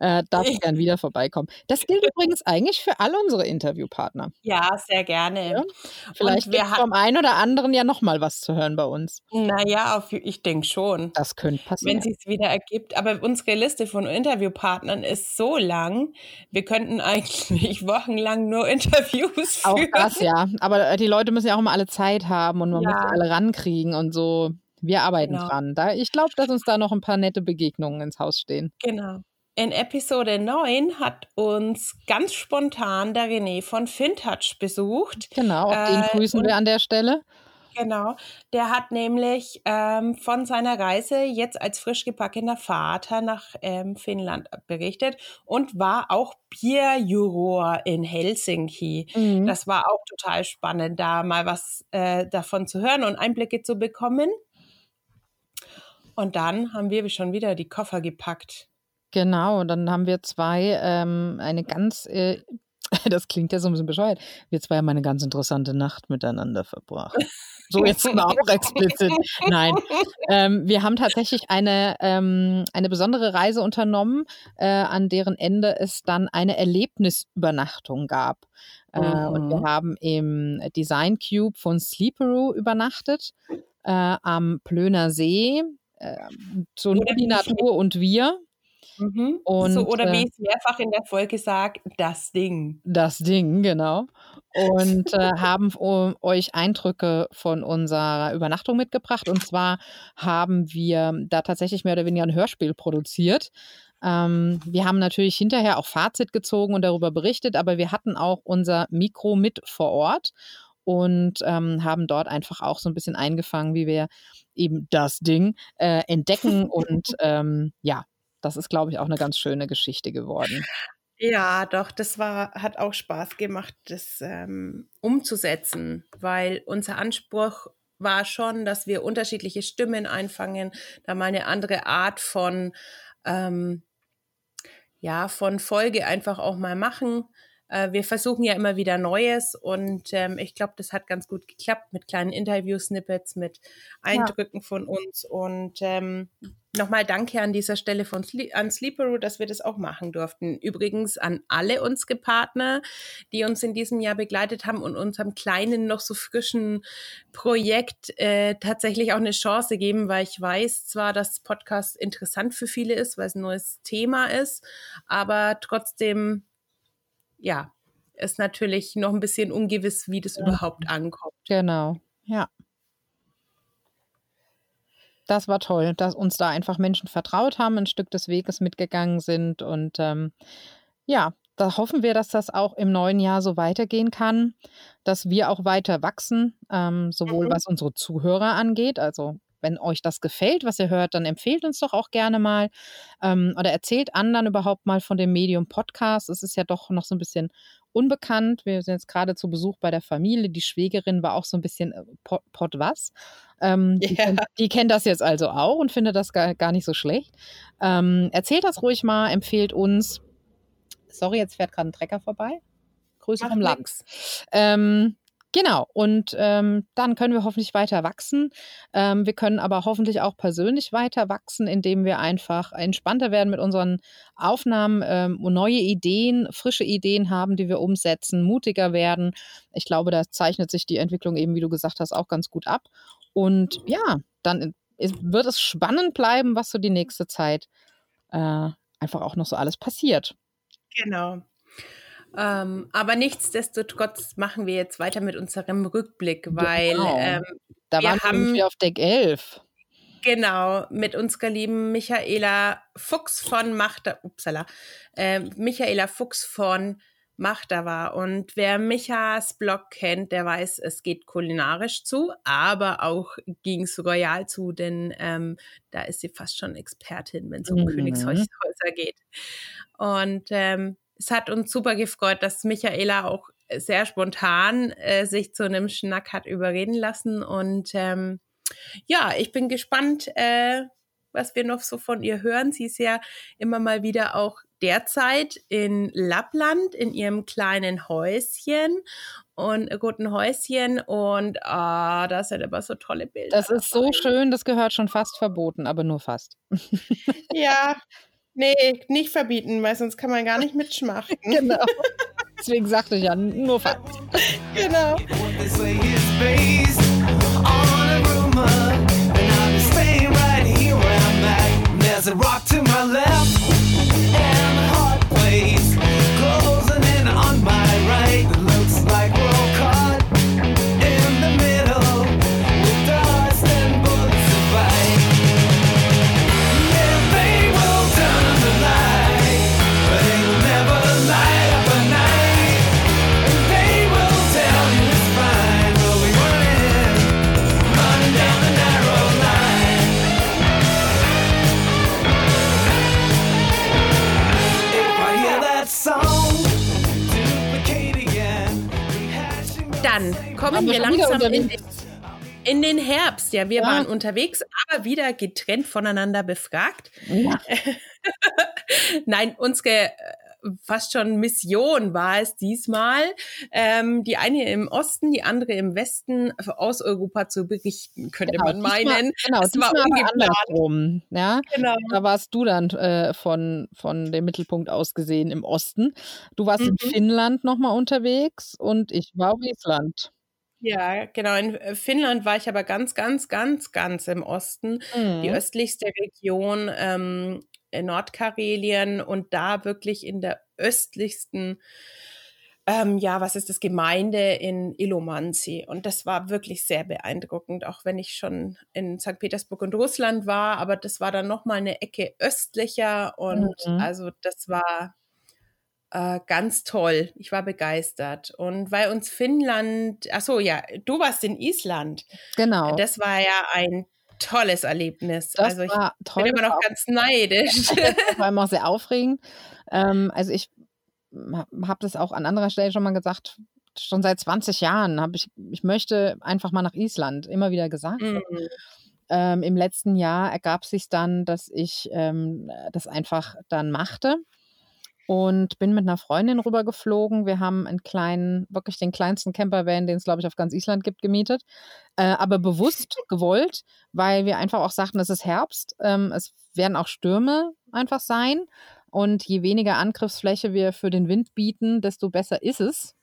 Äh, darf ich gern wieder vorbeikommen. Das gilt übrigens eigentlich für alle unsere Interviewpartner.
Ja, sehr gerne. Ja?
Vielleicht es vom einen oder anderen ja nochmal was zu hören bei uns.
Naja, ich denke schon.
Das könnte passieren.
Wenn es wieder ergibt. Aber unsere Liste von Interviewpartnern ist so lang, wir könnten eigentlich wochenlang nur Interviews führen.
Auch das, ja. Aber die Leute müssen ja auch immer alle Zeit haben und man ja. muss sie alle rankriegen und so. Wir arbeiten genau. dran. Da, ich glaube, dass uns da noch ein paar nette Begegnungen ins Haus stehen.
Genau. In Episode 9 hat uns ganz spontan der René von Fintouch besucht.
Genau, auf den äh, grüßen wir an der Stelle.
Genau, der hat nämlich ähm, von seiner Reise jetzt als frisch gebackener Vater nach ähm, Finnland berichtet und war auch Bierjuror in Helsinki. Mhm. Das war auch total spannend, da mal was äh, davon zu hören und Einblicke zu bekommen. Und dann haben wir schon wieder die Koffer gepackt.
Genau, dann haben wir zwei, ähm, eine ganz, äh, das klingt ja so ein bisschen bescheuert, wir zwei haben eine ganz interessante Nacht miteinander verbracht. So jetzt mal auch explizit. Nein, ähm, wir haben tatsächlich eine, ähm, eine besondere Reise unternommen, äh, an deren Ende es dann eine Erlebnisübernachtung gab. Äh, mhm. Und wir mhm. haben im Design Cube von Sleeperoo übernachtet äh, am Plöner See ähm, so nur die Natur und wir.
Mhm. Und, so, oder wie äh ich es mehrfach in der Folge sage, das Ding.
Das Ding, genau. Und äh, haben euch Eindrücke von unserer Übernachtung mitgebracht. Und zwar haben wir da tatsächlich mehr oder weniger ein Hörspiel produziert. Ähm, wir haben natürlich hinterher auch Fazit gezogen und darüber berichtet, aber wir hatten auch unser Mikro mit vor Ort und ähm, haben dort einfach auch so ein bisschen eingefangen, wie wir eben das Ding äh, entdecken. und ähm, ja, das ist, glaube ich, auch eine ganz schöne Geschichte geworden.
Ja, doch, das war, hat auch Spaß gemacht, das ähm, umzusetzen, weil unser Anspruch war schon, dass wir unterschiedliche Stimmen einfangen, da mal eine andere Art von, ähm, ja, von Folge einfach auch mal machen. Äh, wir versuchen ja immer wieder Neues und ähm, ich glaube, das hat ganz gut geklappt mit kleinen Interview-Snippets, mit Eindrücken ja. von uns und ähm, Nochmal danke an dieser Stelle von Sle an Sleeperoo, dass wir das auch machen durften. Übrigens an alle unsere Partner, die uns in diesem Jahr begleitet haben und unserem kleinen, noch so frischen Projekt äh, tatsächlich auch eine Chance geben, weil ich weiß zwar, dass Podcast interessant für viele ist, weil es ein neues Thema ist, aber trotzdem ja, ist natürlich noch ein bisschen ungewiss, wie das ja. überhaupt ankommt.
Genau, ja. Das war toll, dass uns da einfach Menschen vertraut haben, ein Stück des Weges mitgegangen sind. Und ähm, ja, da hoffen wir, dass das auch im neuen Jahr so weitergehen kann, dass wir auch weiter wachsen, ähm, sowohl mhm. was unsere Zuhörer angeht, also wenn euch das gefällt, was ihr hört, dann empfehlt uns doch auch gerne mal ähm, oder erzählt anderen überhaupt mal von dem Medium Podcast. Es ist ja doch noch so ein bisschen unbekannt. Wir sind jetzt gerade zu Besuch bei der Familie. Die Schwägerin war auch so ein bisschen äh, Pod, Pod was. Ähm, yeah. die, kennt, die, kennt das jetzt also auch und findet das gar, gar nicht so schlecht. Ähm, erzählt das ruhig mal, empfehlt uns. Sorry, jetzt fährt gerade ein Trecker vorbei. Grüße Mach vom Lachs. Ähm, Genau, und ähm, dann können wir hoffentlich weiter wachsen. Ähm, wir können aber hoffentlich auch persönlich weiter wachsen, indem wir einfach entspannter werden mit unseren Aufnahmen, ähm, neue Ideen, frische Ideen haben, die wir umsetzen, mutiger werden. Ich glaube, da zeichnet sich die Entwicklung eben, wie du gesagt hast, auch ganz gut ab. Und ja, dann wird es spannend bleiben, was so die nächste Zeit äh, einfach auch noch so alles passiert.
Genau. Ähm, aber nichtsdestotrotz machen wir jetzt weiter mit unserem Rückblick, weil genau. ähm,
da wir waren wir auf Deck 11.
Genau, mit unserer lieben Michaela Fuchs von Machter, upsala, äh, Michaela Fuchs von Machter war. Und wer Michas Blog kennt, der weiß, es geht kulinarisch zu, aber auch ging es royal zu, denn ähm, da ist sie fast schon Expertin, wenn es um mhm. Königshäuser geht. Und ähm, es hat uns super gefreut, dass Michaela auch sehr spontan äh, sich zu einem Schnack hat überreden lassen. Und ähm, ja, ich bin gespannt, äh, was wir noch so von ihr hören. Sie ist ja immer mal wieder auch derzeit in Lappland in ihrem kleinen Häuschen und guten Häuschen und ah, da sind aber so tolle Bilder.
Das ist so schön, das gehört schon fast verboten, aber nur fast.
ja, Nee, nicht verbieten, weil sonst kann man gar nicht mitschmachen.
genau. Deswegen sagte ich ja, nur Fakt.
genau. There's a rock to my left langsam in,
unterwegs?
in den Herbst. Ja, wir
Ja.
waren unterwegs, aber wieder getrennt voneinander befragt.
Ja.
Nein, unsere äh, fast schon Mission war es diesmal, ähm, die eine im Osten, die andere im Westen aus Europa zu berichten, könnte man
diesmal-
meinen.
Genau,
Es war
diesmal aber
ungeplant.
andersrum. Ja?
Genau.
Da warst du dann äh, von, von dem Mittelpunkt aus gesehen im Osten. Du warst in
Mhm.
Finnland nochmal unterwegs und ich war auf Island.
Ja, genau. In äh, Finnland war ich aber ganz, ganz, ganz, ganz im Osten. Die
Mhm.
östlichste Region ähm, in Nordkarelien und da wirklich in der östlichsten, ähm, ja, was ist das, Gemeinde in Ilomanzi. Und das war wirklich sehr beeindruckend, auch wenn ich schon in St. Petersburg und Russland war, aber das war dann nochmal eine Ecke östlicher und
Mhm.
also das war äh, ganz toll. Ich war begeistert. Und weil uns Finnland, ach so, ja, du warst in Island.
Genau.
Das war ja ein tolles Erlebnis.
Das
also ich
war toll.
bin immer noch
war
ganz neidisch.
vor allem auch sehr aufregend. Ähm, also ich habe das auch an anderer Stelle schon mal gesagt. Schon seit 20 Jahren habe ich, ich möchte einfach mal nach Island, immer wieder gesagt.
Mhm.
Ähm, Im letzten Jahr ergab sich dann, dass ich ähm, das einfach dann machte und bin mit einer Freundin rübergeflogen. Wir haben einen kleinen, wirklich den kleinsten Campervan, den es, glaube ich, auf ganz Island gibt, gemietet. Äh, aber bewusst gewollt, weil wir einfach auch sagten, es ist Herbst. Ähm, es werden auch Stürme einfach sein. Und je weniger Angriffsfläche wir für den Wind bieten, desto besser ist es.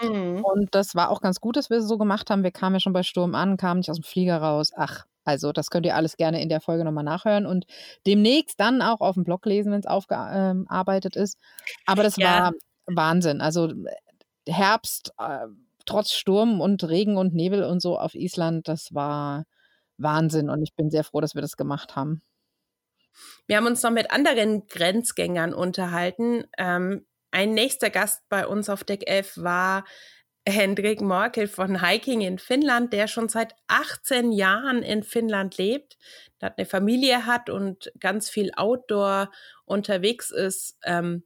Mhm.
Und das war auch ganz gut, dass wir es so gemacht haben. Wir kamen ja schon bei Sturm an, kamen nicht aus dem Flieger raus. Ach, also das könnt ihr alles gerne in der Folge nochmal nachhören und demnächst dann auch auf dem Blog lesen, wenn es aufgearbeitet ist. Aber das
Ja.
war Wahnsinn. Also äh, Herbst, äh, trotz Sturm und Regen und Nebel und so auf Island, das war Wahnsinn. Und ich bin sehr froh, dass wir das gemacht haben.
Wir haben uns noch mit anderen Grenzgängern unterhalten. Ähm, ein nächster Gast bei uns auf Deck 11 war Hendrik Morkel von Hiking in Finnland, der schon seit 18 Jahren in Finnland lebt, der hat eine Familie hat und ganz viel Outdoor unterwegs ist. Ähm,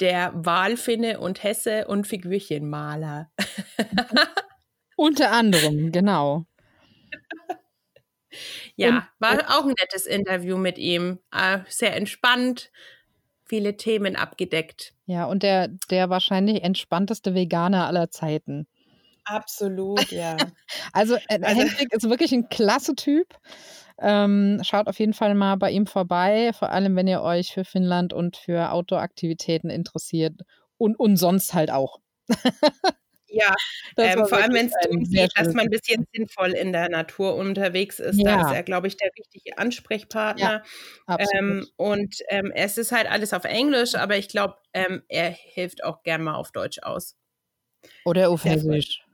der Walfinne und Hesse und Figürchenmaler.
Unter anderem, genau.
Ja,
Und-
war auch ein nettes Interview mit ihm. Äh, sehr entspannt, viele Themen abgedeckt.
Ja, und der, der wahrscheinlich entspannteste Veganer aller Zeiten.
Absolut, ja.
Also, äh,
Also-
Hendrik ist wirklich ein klasse Typ. Ähm, schaut auf jeden Fall mal bei ihm vorbei, vor allem wenn ihr euch für Finnland und für Outdoor-Aktivitäten interessiert und, und sonst halt auch.
ja, ähm, vor allem, wenn es darum geht, dass man ein bisschen sinnvoll in der Natur unterwegs ist.
Ja.
Da ist er, glaube ich, der richtige Ansprechpartner.
Absolut.
Ähm, und ähm, es ist halt alles auf Englisch, aber ich glaube, ähm, er hilft auch gern mal auf Deutsch aus.
Oder auf Hessisch.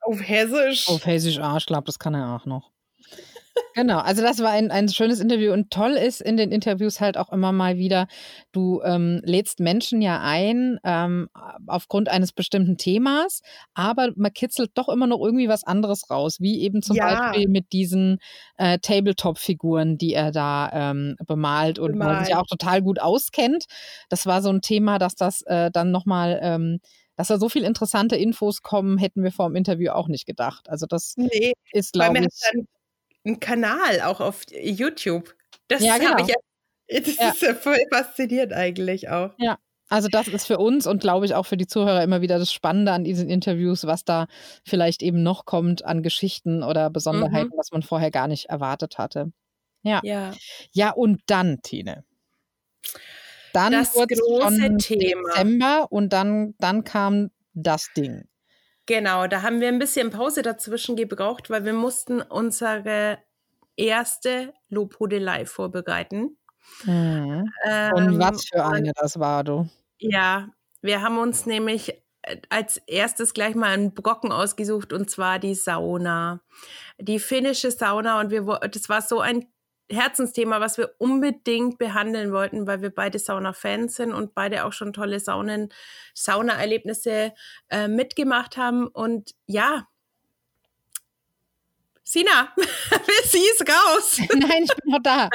Auf Hessisch.
Auf Hessisch Arsch, glaube das kann er auch noch. Genau, also das war ein, ein schönes Interview und toll ist in den Interviews halt auch immer mal wieder, du ähm, lädst Menschen ja ein ähm, aufgrund eines bestimmten Themas, aber man kitzelt doch immer noch irgendwie was anderes raus, wie eben zum
Ja.
Beispiel mit diesen äh, Tabletop-Figuren, die er da ähm, bemalt und wo er sich ja auch total gut auskennt. Das war so ein Thema, dass das äh, dann nochmal, ähm, dass da so viel interessante Infos kommen, hätten wir vor dem Interview auch nicht gedacht. Also das
Nee,
ist, glaube ich,
dann einen Kanal auch auf YouTube. Das
Ja,
habe
genau.
ich ja. Das
Ja.
ist ja voll faszinierend eigentlich auch.
Also das ist für uns und glaube ich auch für die Zuhörer immer wieder das Spannende an diesen Interviews, was da vielleicht eben noch kommt an Geschichten oder Besonderheiten, was man vorher gar nicht erwartet hatte.
Ja.
Ja, und dann, Tine. dann
das große Thema.
Dezember und dann, dann kam das Ding.
Genau, da haben wir ein bisschen Pause dazwischen gebraucht, weil wir mussten unsere erste Lobhudelei vorbereiten.
Mhm. Ähm, und was für eine das war, du?
Ja, wir haben uns nämlich äh, als erstes gleich mal einen Brocken ausgesucht und zwar die Sauna. Die finnische Sauna und wir das war so ein Herzensthema, was wir unbedingt behandeln wollten, weil wir beide Sauna-Fans sind und beide auch schon tolle Saunen, Sauna-Erlebnisse äh, mitgemacht haben. Und ja, Sina, sie ist raus.
Nein, ich bin noch da.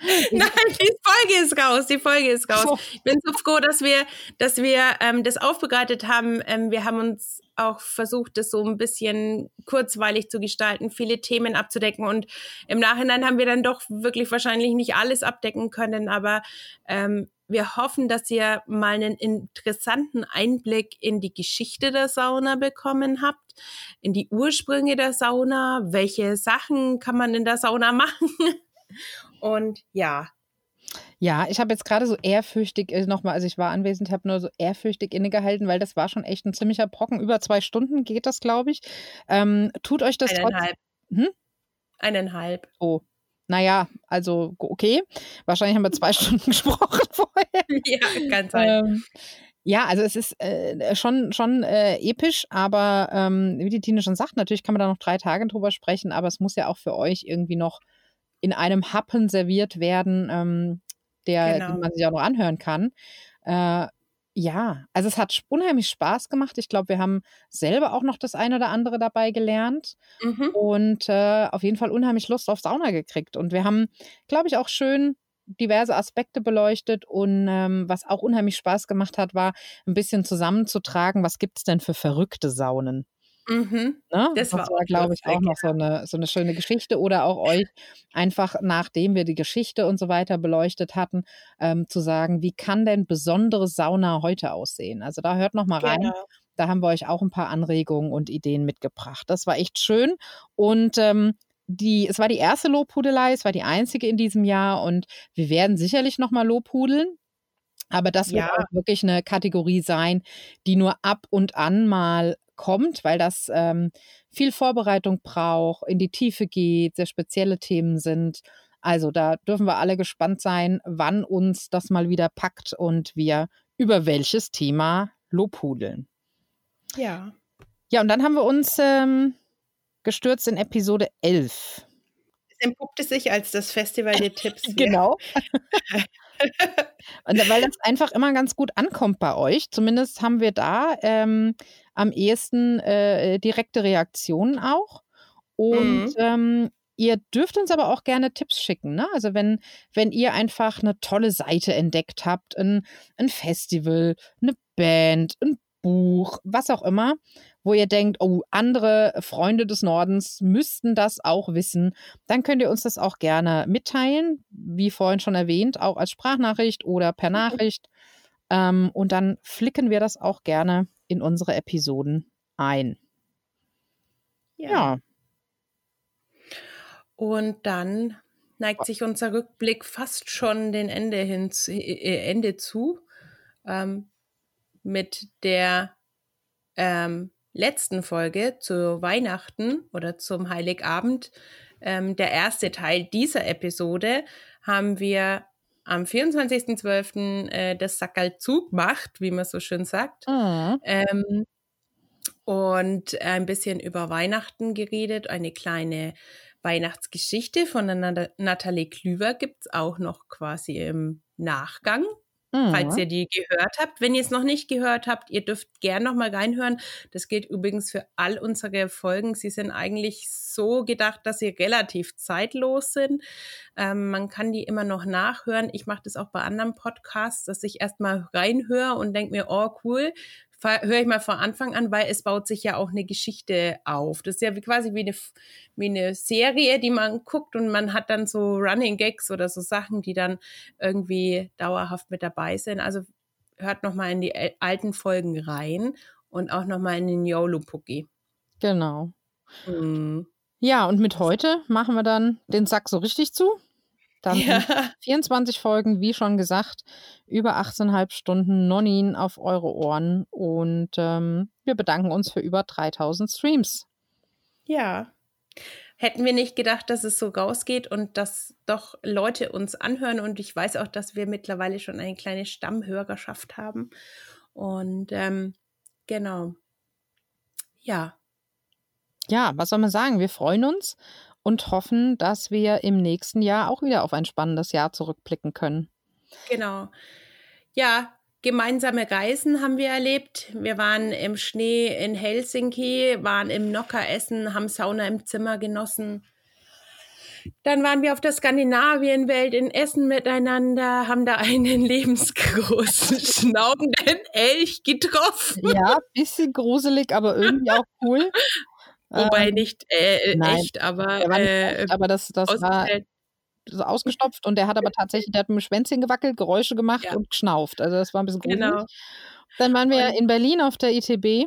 Nein, die Folge ist raus. Die Folge ist raus. Ich bin so froh, dass wir, dass wir ähm, das aufbereitet haben. Ähm, wir haben uns auch versucht, das so ein bisschen kurzweilig zu gestalten, viele Themen abzudecken. Und im Nachhinein haben wir dann doch wirklich wahrscheinlich nicht alles abdecken können. Aber ähm, wir hoffen, dass ihr mal einen interessanten Einblick in die Geschichte der Sauna bekommen habt, in die Ursprünge der Sauna, welche Sachen kann man in der Sauna machen. Und ja.
Ja, ich habe jetzt gerade so ehrfürchtig äh, nochmal, also ich war anwesend, habe nur so ehrfürchtig innegehalten, weil das war schon echt ein ziemlicher Brocken. Über zwei Stunden geht das, glaube ich. Ähm, tut euch das
Eineinhalb. Hm? Eineinhalb.
Oh, naja, also okay. Wahrscheinlich haben wir zwei Stunden gesprochen vorher.
Ja, ganz sein. Ähm,
ja, also es ist äh, schon, schon äh, episch, aber ähm, wie die Tine schon sagt, natürlich kann man da noch drei Tage drüber sprechen, aber es muss ja auch für euch irgendwie noch in einem Happen serviert werden, ähm, der, genau. den man sich auch noch anhören kann. Äh, ja, also es hat unheimlich Spaß gemacht. Ich glaube, wir haben selber auch noch das eine oder andere dabei gelernt mhm. und äh, auf jeden Fall unheimlich Lust auf Sauna gekriegt. Und wir haben, glaube ich, auch schön diverse Aspekte beleuchtet und ähm, was auch unheimlich Spaß gemacht hat, war ein bisschen zusammenzutragen, was gibt es denn für verrückte Saunen?
Mhm.
Ne? Das, das war, war glaube ich, auch noch so eine, so eine schöne Geschichte. Oder auch euch einfach, nachdem wir die Geschichte und so weiter beleuchtet hatten, ähm, zu sagen, wie kann denn besondere Sauna heute aussehen? Also da hört noch mal rein. Genau. Da haben wir euch auch ein paar Anregungen und Ideen mitgebracht. Das war echt schön. Und ähm, die, es war die erste Lobhudelei, es war die einzige in diesem Jahr und wir werden sicherlich nochmal Lobhudeln. Aber das ja. wird auch wirklich eine Kategorie sein, die nur ab und an mal kommt, weil das ähm, viel Vorbereitung braucht, in die Tiefe geht, sehr spezielle Themen sind. Also da dürfen wir alle gespannt sein, wann uns das mal wieder packt und wir über welches Thema lobhudeln.
Ja.
Ja, und dann haben wir uns ähm, gestürzt in Episode 11.
Es entpuppte sich als das Festival der Tipps.
genau. und weil das einfach immer ganz gut ankommt bei euch. Zumindest haben wir da ähm, am ehesten äh, direkte Reaktionen auch. Und mhm. ähm, ihr dürft uns aber auch gerne Tipps schicken. Ne? Also wenn, wenn ihr einfach eine tolle Seite entdeckt habt, ein, ein Festival, eine Band, ein Buch, was auch immer, wo ihr denkt, oh, andere Freunde des Nordens müssten das auch wissen, dann könnt ihr uns das auch gerne mitteilen, wie vorhin schon erwähnt, auch als Sprachnachricht oder per Nachricht. Ähm, und dann flicken wir das auch gerne in unsere Episoden ein.
Ja. ja. Und dann neigt sich unser Rückblick fast schon den Ende hin zu, äh, Ende zu ähm, mit der ähm, letzten Folge zu Weihnachten oder zum Heiligabend. Ähm, der erste Teil dieser Episode haben wir am 24.12. Äh, das Sackerl zugemacht, wie man so schön sagt. Mhm. Ähm, und ein bisschen über Weihnachten geredet. Eine kleine Weihnachtsgeschichte von der Nathalie Klüver gibt es auch noch quasi im Nachgang. Mhm. Falls ihr die gehört habt. Wenn ihr es noch nicht gehört habt, ihr dürft gern noch mal reinhören. Das gilt übrigens für all unsere Folgen. Sie sind eigentlich so gedacht, dass sie relativ zeitlos sind. Ähm, man kann die immer noch nachhören. Ich mache das auch bei anderen Podcasts, dass ich erstmal reinhöre und denke mir, oh cool, höre ich mal von Anfang an, weil es baut sich ja auch eine Geschichte auf. Das ist ja wie quasi wie eine, wie eine Serie, die man guckt und man hat dann so Running Gags oder so Sachen, die dann irgendwie dauerhaft mit dabei sind. Also hört noch mal in die alten Folgen rein und auch noch mal in den YOLO Pookie.
Genau. Mhm. Ja, und mit heute machen wir dann den Sack so richtig zu. Dann
Ja.
24 Folgen, wie schon gesagt, über 18,5 Stunden Nonin auf eure Ohren und ähm, wir bedanken uns für über 3000 Streams.
Ja. Hätten wir nicht gedacht, dass es so rausgeht und dass doch Leute uns anhören. Und ich weiß auch, dass wir mittlerweile schon eine kleine Stammhörerschaft haben. Und ähm, genau. Ja.
Ja, was soll man sagen? Wir freuen uns und hoffen, dass wir im nächsten Jahr auch wieder auf ein spannendes Jahr zurückblicken können.
Genau. Ja, gemeinsame Reisen haben wir erlebt. Wir waren im Schnee in Helsinki, waren im Nocker essen, haben Sauna im Zimmer genossen. Dann waren wir auf der Skandinavienwelt in Essen miteinander, haben da einen lebensgroßen schnaubenden Elch getroffen.
Ja, bisschen gruselig, aber irgendwie auch cool.
Wobei
Ähm,
nicht äh,
nein,
echt, aber äh,
echt, aber das, das war so ausgestopft und der hat aber tatsächlich, der hat mit dem Schwänzchen gewackelt, Geräusche gemacht
Ja.
und geschnauft. Also das war ein bisschen gruselig.
Genau.
Dann waren wir
Und-
in Berlin auf der ITB.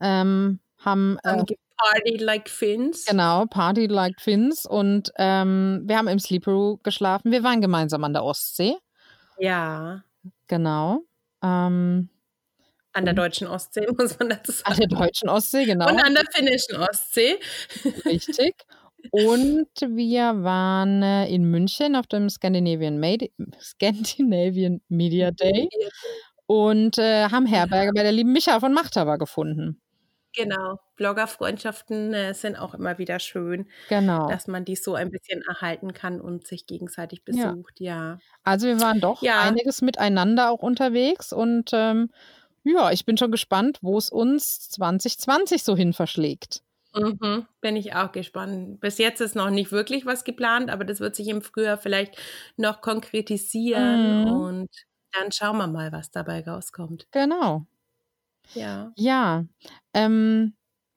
Ähm, haben äh,
gepartied like Finns.
genau Party like Finns und ähm, wir haben im Sleeper geschlafen. Wir waren gemeinsam an der Ostsee.
Ja,
Genau. Ähm,
an der deutschen Ostsee, muss man dazu
an
sagen.
der deutschen Ostsee, genau.
Und an der finnischen Ostsee.
Richtig. Und wir waren äh, in München auf dem Scandinavian, Made Scandinavian Media Day und äh, haben Herberge bei der lieben Micha von Machthaber gefunden.
Genau. Bloggerfreundschaften äh, sind auch immer wieder schön,
Genau.
dass man die so ein bisschen erhalten kann und sich gegenseitig
Ja.
besucht. Ja.
Also wir waren doch
Ja.
einiges miteinander auch unterwegs und ähm, ja, ich bin schon gespannt, wo es uns 2020 so hin verschlägt.
Mhm, bin ich auch gespannt. Bis jetzt ist noch nicht wirklich was geplant, aber das wird sich im Frühjahr vielleicht noch konkretisieren
Mhm.
und dann schauen wir mal, was dabei rauskommt.
Genau.
Ja.
Ja. Ähm,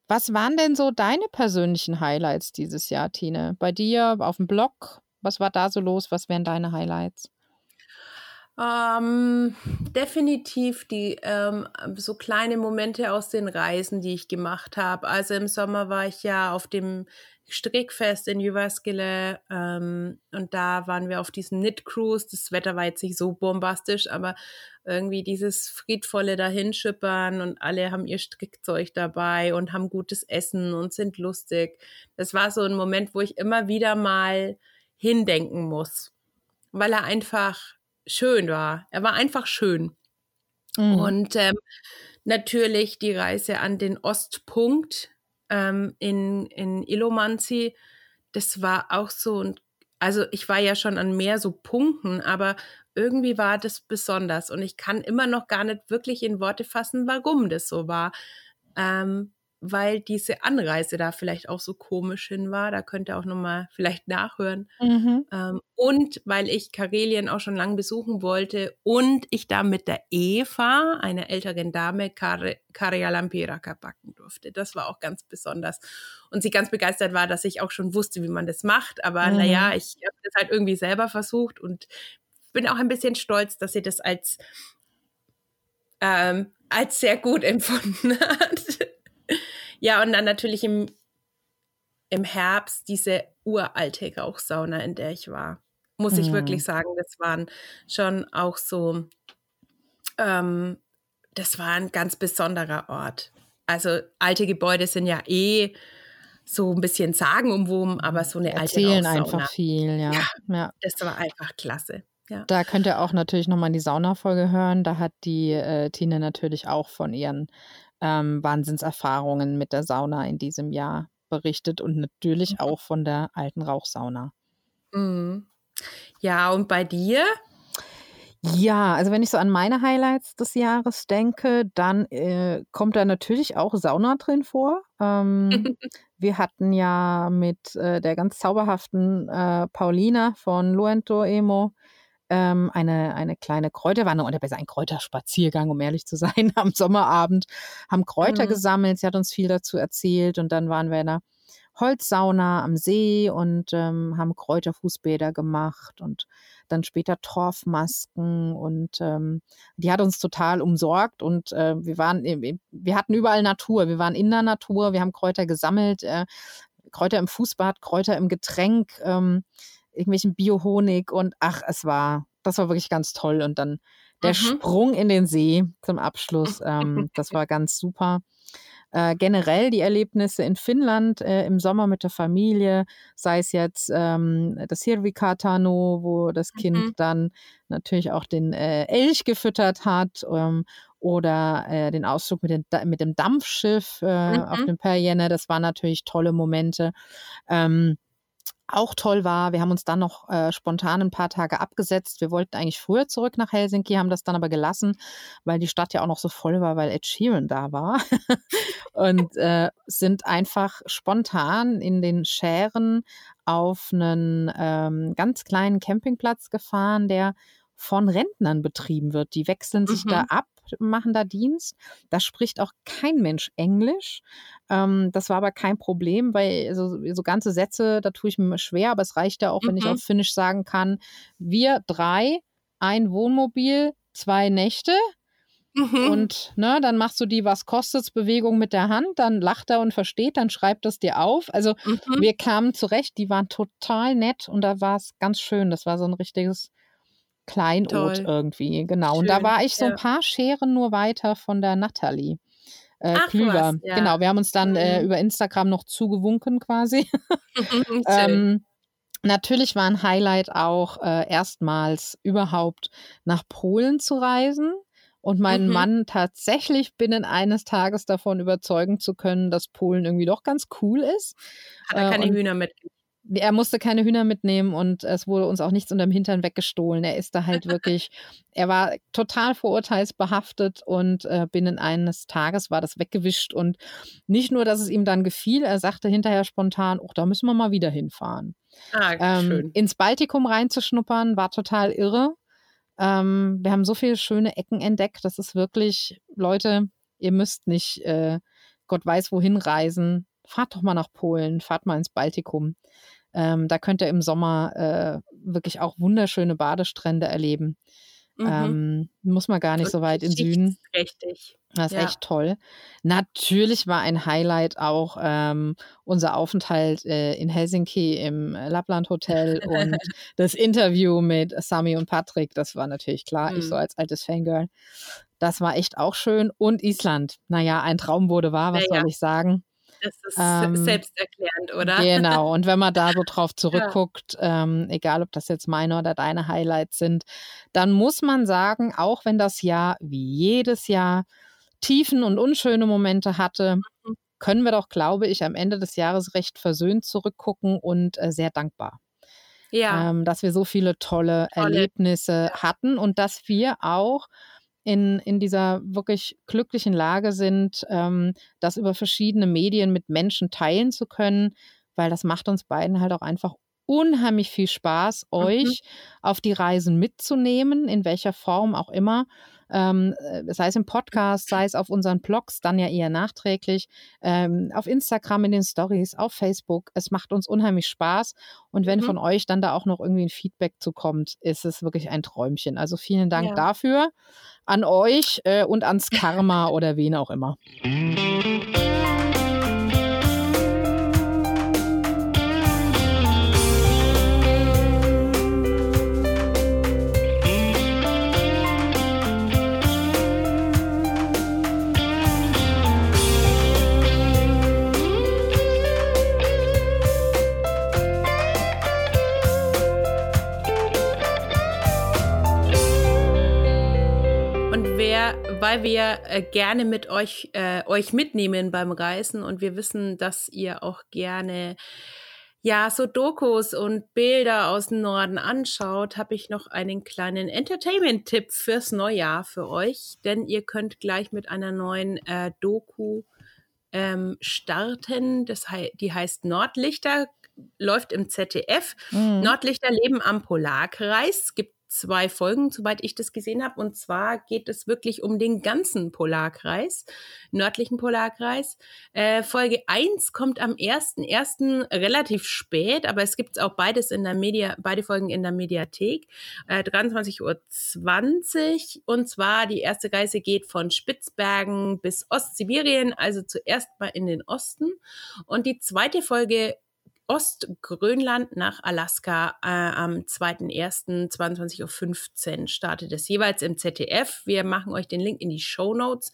was waren denn so deine persönlichen Highlights dieses Jahr, Tine? Bei dir auf dem Blog? Was war da so los? Was wären deine Highlights?
Ähm, definitiv die ähm, so kleine Momente aus den Reisen, die ich gemacht habe. Also im Sommer war ich ja auf dem Strickfest in Jyväskylä ähm, und da waren wir auf diesem Knit Cruise. Das Wetter war jetzt nicht so bombastisch, aber irgendwie dieses friedvolle Dahinschippern und alle haben ihr Strickzeug dabei und haben gutes Essen und sind lustig. Das war so ein Moment, wo ich immer wieder mal hindenken muss, weil er einfach schön war. Er war einfach schön.
Mhm.
Und ähm, natürlich die Reise an den Ostpunkt ähm, in, in Ilomanzi, das war auch so ein, also ich war ja schon an mehr so Punkten, aber irgendwie war das besonders und ich kann immer noch gar nicht wirklich in Worte fassen, warum das so war. Ähm, weil diese Anreise da vielleicht auch so komisch hin war. Da könnt ihr auch nochmal vielleicht nachhören.
Mhm.
Ähm, und weil ich Karelien auch schon lange besuchen wollte und ich da mit der Eva, einer älteren Dame, Kare, Lampiraka backen durfte. Das war auch ganz besonders. Und sie ganz begeistert war, dass ich auch schon wusste, wie man das macht. Aber
Mhm.
naja, ich habe das halt irgendwie selber versucht und bin auch ein bisschen stolz, dass sie das als, ähm, als sehr gut empfunden hat. Ja, und dann natürlich im, im Herbst diese uralte Rauchsauna, in der ich war. Muss ich
Mhm.
wirklich sagen, das waren schon auch so, ähm, das war ein ganz besonderer Ort. Also alte Gebäude sind ja eh so ein bisschen sagenumwoben, aber so eine alte
Erzählen einfach viel, ja.
Ja.
ja.
das war einfach klasse. Ja.
Da könnt ihr auch natürlich nochmal in die Sauna-Folge hören. Da hat die äh, Tine natürlich auch von ihren ähm, Wahnsinnserfahrungen mit der Sauna in diesem Jahr berichtet und natürlich
Mhm.
auch von der alten Rauchsauna.
Mhm. Ja, und bei dir?
Ja, also wenn ich so an meine Highlights des Jahres denke, dann äh, kommt da natürlich auch Sauna drin vor. Ähm, wir hatten ja mit äh, der ganz zauberhaften äh, Paulina von Luento Emo ähm, eine, eine kleine Kräuterwanderung oder besser ein Kräuterspaziergang, um ehrlich zu sein, am Sommerabend, haben Kräuter
Mhm.
gesammelt. Sie hat uns viel dazu erzählt und dann waren wir in einer Holzsauna am See und ähm, haben Kräuterfußbäder gemacht und dann später Torfmasken und ähm, die hat uns total umsorgt und äh, wir waren, wir hatten überall Natur, wir waren in der Natur, wir haben Kräuter gesammelt, äh, Kräuter im Fußbad, Kräuter im Getränk. Ähm, irgendwelchen Biohonig und ach, es war, das war wirklich ganz toll. Und dann der mhm. Sprung in den See zum Abschluss, ähm, das war ganz super. Äh, generell die Erlebnisse in Finnland äh, im Sommer mit der Familie, sei es jetzt ähm, das Hirvikatano, wo das Kind mhm. dann natürlich auch den äh, Elch gefüttert hat ähm, oder äh, den Ausflug mit, den, mit dem Dampfschiff äh, mhm. auf dem Perjenne. Das waren natürlich tolle Momente. Ähm, auch toll war, wir haben uns dann noch äh, spontan ein paar Tage abgesetzt. Wir wollten eigentlich früher zurück nach Helsinki, haben das dann aber gelassen, weil die Stadt ja auch noch so voll war, weil Ed Sheeran da war. und äh, sind einfach spontan in den Schären auf einen ähm, ganz kleinen Campingplatz gefahren, der von Rentnern betrieben wird. Die wechseln sich mhm. da ab machen da Dienst. Da spricht auch kein Mensch Englisch. Ähm, das war aber kein Problem, weil so, so, ganze Sätze, da tue ich mir schwer, aber es reicht ja auch, wenn ich mhm. auf Finnisch sagen kann, wir drei, ein Wohnmobil, zwei Nächte. Mhm. Und ne, dann machst du die Was kostet's Bewegung mit der Hand, dann lacht er und versteht, dann schreibt das dir auf. Also mhm. wir kamen zurecht, die waren total nett und da war es ganz schön. Das war so ein richtiges Kleinod Toll. irgendwie, genau. Schön, und da war ich so ein paar Scheren nur weiter von der Natalie. Äh, Ach, Klüver. Was. Genau, wir haben uns dann äh, mhm. äh, über Instagram noch zugewunken quasi. ähm, natürlich war ein Highlight auch äh, erstmals überhaupt nach Polen zu reisen und meinen mhm. Mann tatsächlich binnen eines Tages davon überzeugen zu können, dass Polen irgendwie doch ganz cool ist.
Hat er keine äh, Hühner mitgebracht?
Er musste keine Hühner mitnehmen und es wurde uns auch nichts unterm Hintern weggestohlen. Er ist da halt wirklich, er war total vorurteilsbehaftet und äh, binnen eines Tages war das weggewischt. Und nicht nur, dass es ihm dann gefiel, er sagte hinterher spontan, oh, da müssen wir mal wieder hinfahren. Ah, ähm, schön. Ins Baltikum reinzuschnuppern war total irre. Ähm, wir haben so viele schöne Ecken entdeckt. Das ist wirklich, Leute, ihr müsst nicht äh, Gott weiß wohin reisen. Fahrt doch mal nach Polen, fahrt mal ins Baltikum. Ähm, da könnt ihr im Sommer äh, wirklich auch wunderschöne Badestrände erleben. Mhm. Ähm, muss man gar nicht so weit in Süden.
Richtig.
Das ist ja. echt toll. Natürlich war ein Highlight auch ähm, unser Aufenthalt äh, in Helsinki im Lappland Hotel und das Interview mit Sami und Patrick. Das war natürlich klar, mhm. ich so als altes Fangirl. Das war echt auch schön. Und Island. Naja, ein Traum wurde wahr, was ja, soll ich sagen?
Das ist ähm, selbsterklärend, oder?
Genau. Und wenn man da so drauf zurückguckt, ja. ähm, egal ob das jetzt meine oder deine Highlights sind, dann muss man sagen, auch wenn das Jahr wie jedes Jahr Tiefen und unschöne Momente hatte, mhm. können wir doch, glaube ich, am Ende des Jahres recht versöhnt zurückgucken und äh, sehr dankbar. Ja. Ähm, dass wir so viele tolle, tolle. Erlebnisse ja. hatten und dass wir auch in, in dieser wirklich glücklichen Lage sind, ähm, das über verschiedene Medien mit Menschen teilen zu können, weil das macht uns beiden halt auch einfach unheimlich viel Spaß, mhm. euch auf die Reisen mitzunehmen, in welcher Form auch immer ähm, äh, sei es im Podcast, sei es auf unseren Blogs, dann ja eher nachträglich, ähm, auf Instagram in den Stories, auf Facebook. Es macht uns unheimlich Spaß. Und wenn mhm. von euch dann da auch noch irgendwie ein Feedback zukommt, ist es wirklich ein Träumchen. Also vielen Dank ja. dafür an euch äh, und ans Karma oder wen auch immer.
Weil wir äh, gerne mit euch, äh, euch mitnehmen beim Reisen und wir wissen, dass ihr auch gerne ja, so Dokus und Bilder aus dem Norden anschaut, habe ich noch einen kleinen Entertainment-Tipp fürs Neujahr für euch. Denn ihr könnt gleich mit einer neuen äh, Doku ähm, starten. Das he die heißt Nordlichter, läuft im ZDF. Mhm. Nordlichter leben am Polarkreis. Gibt zwei Folgen, soweit ich das gesehen habe. Und zwar geht es wirklich um den ganzen Polarkreis, nördlichen Polarkreis. Äh, Folge 1 kommt am 1.1. relativ spät, aber es gibt auch beides in der Media, beide Folgen in der Mediathek. Äh, 23.20 Uhr. Und zwar die erste Reise geht von Spitzbergen bis Ostsibirien, also zuerst mal in den Osten. Und die zweite Folge Ostgrönland nach Alaska äh, am 2.1.22.15 Uhr startet es jeweils im ZDF. Wir machen euch den Link in die Show Notes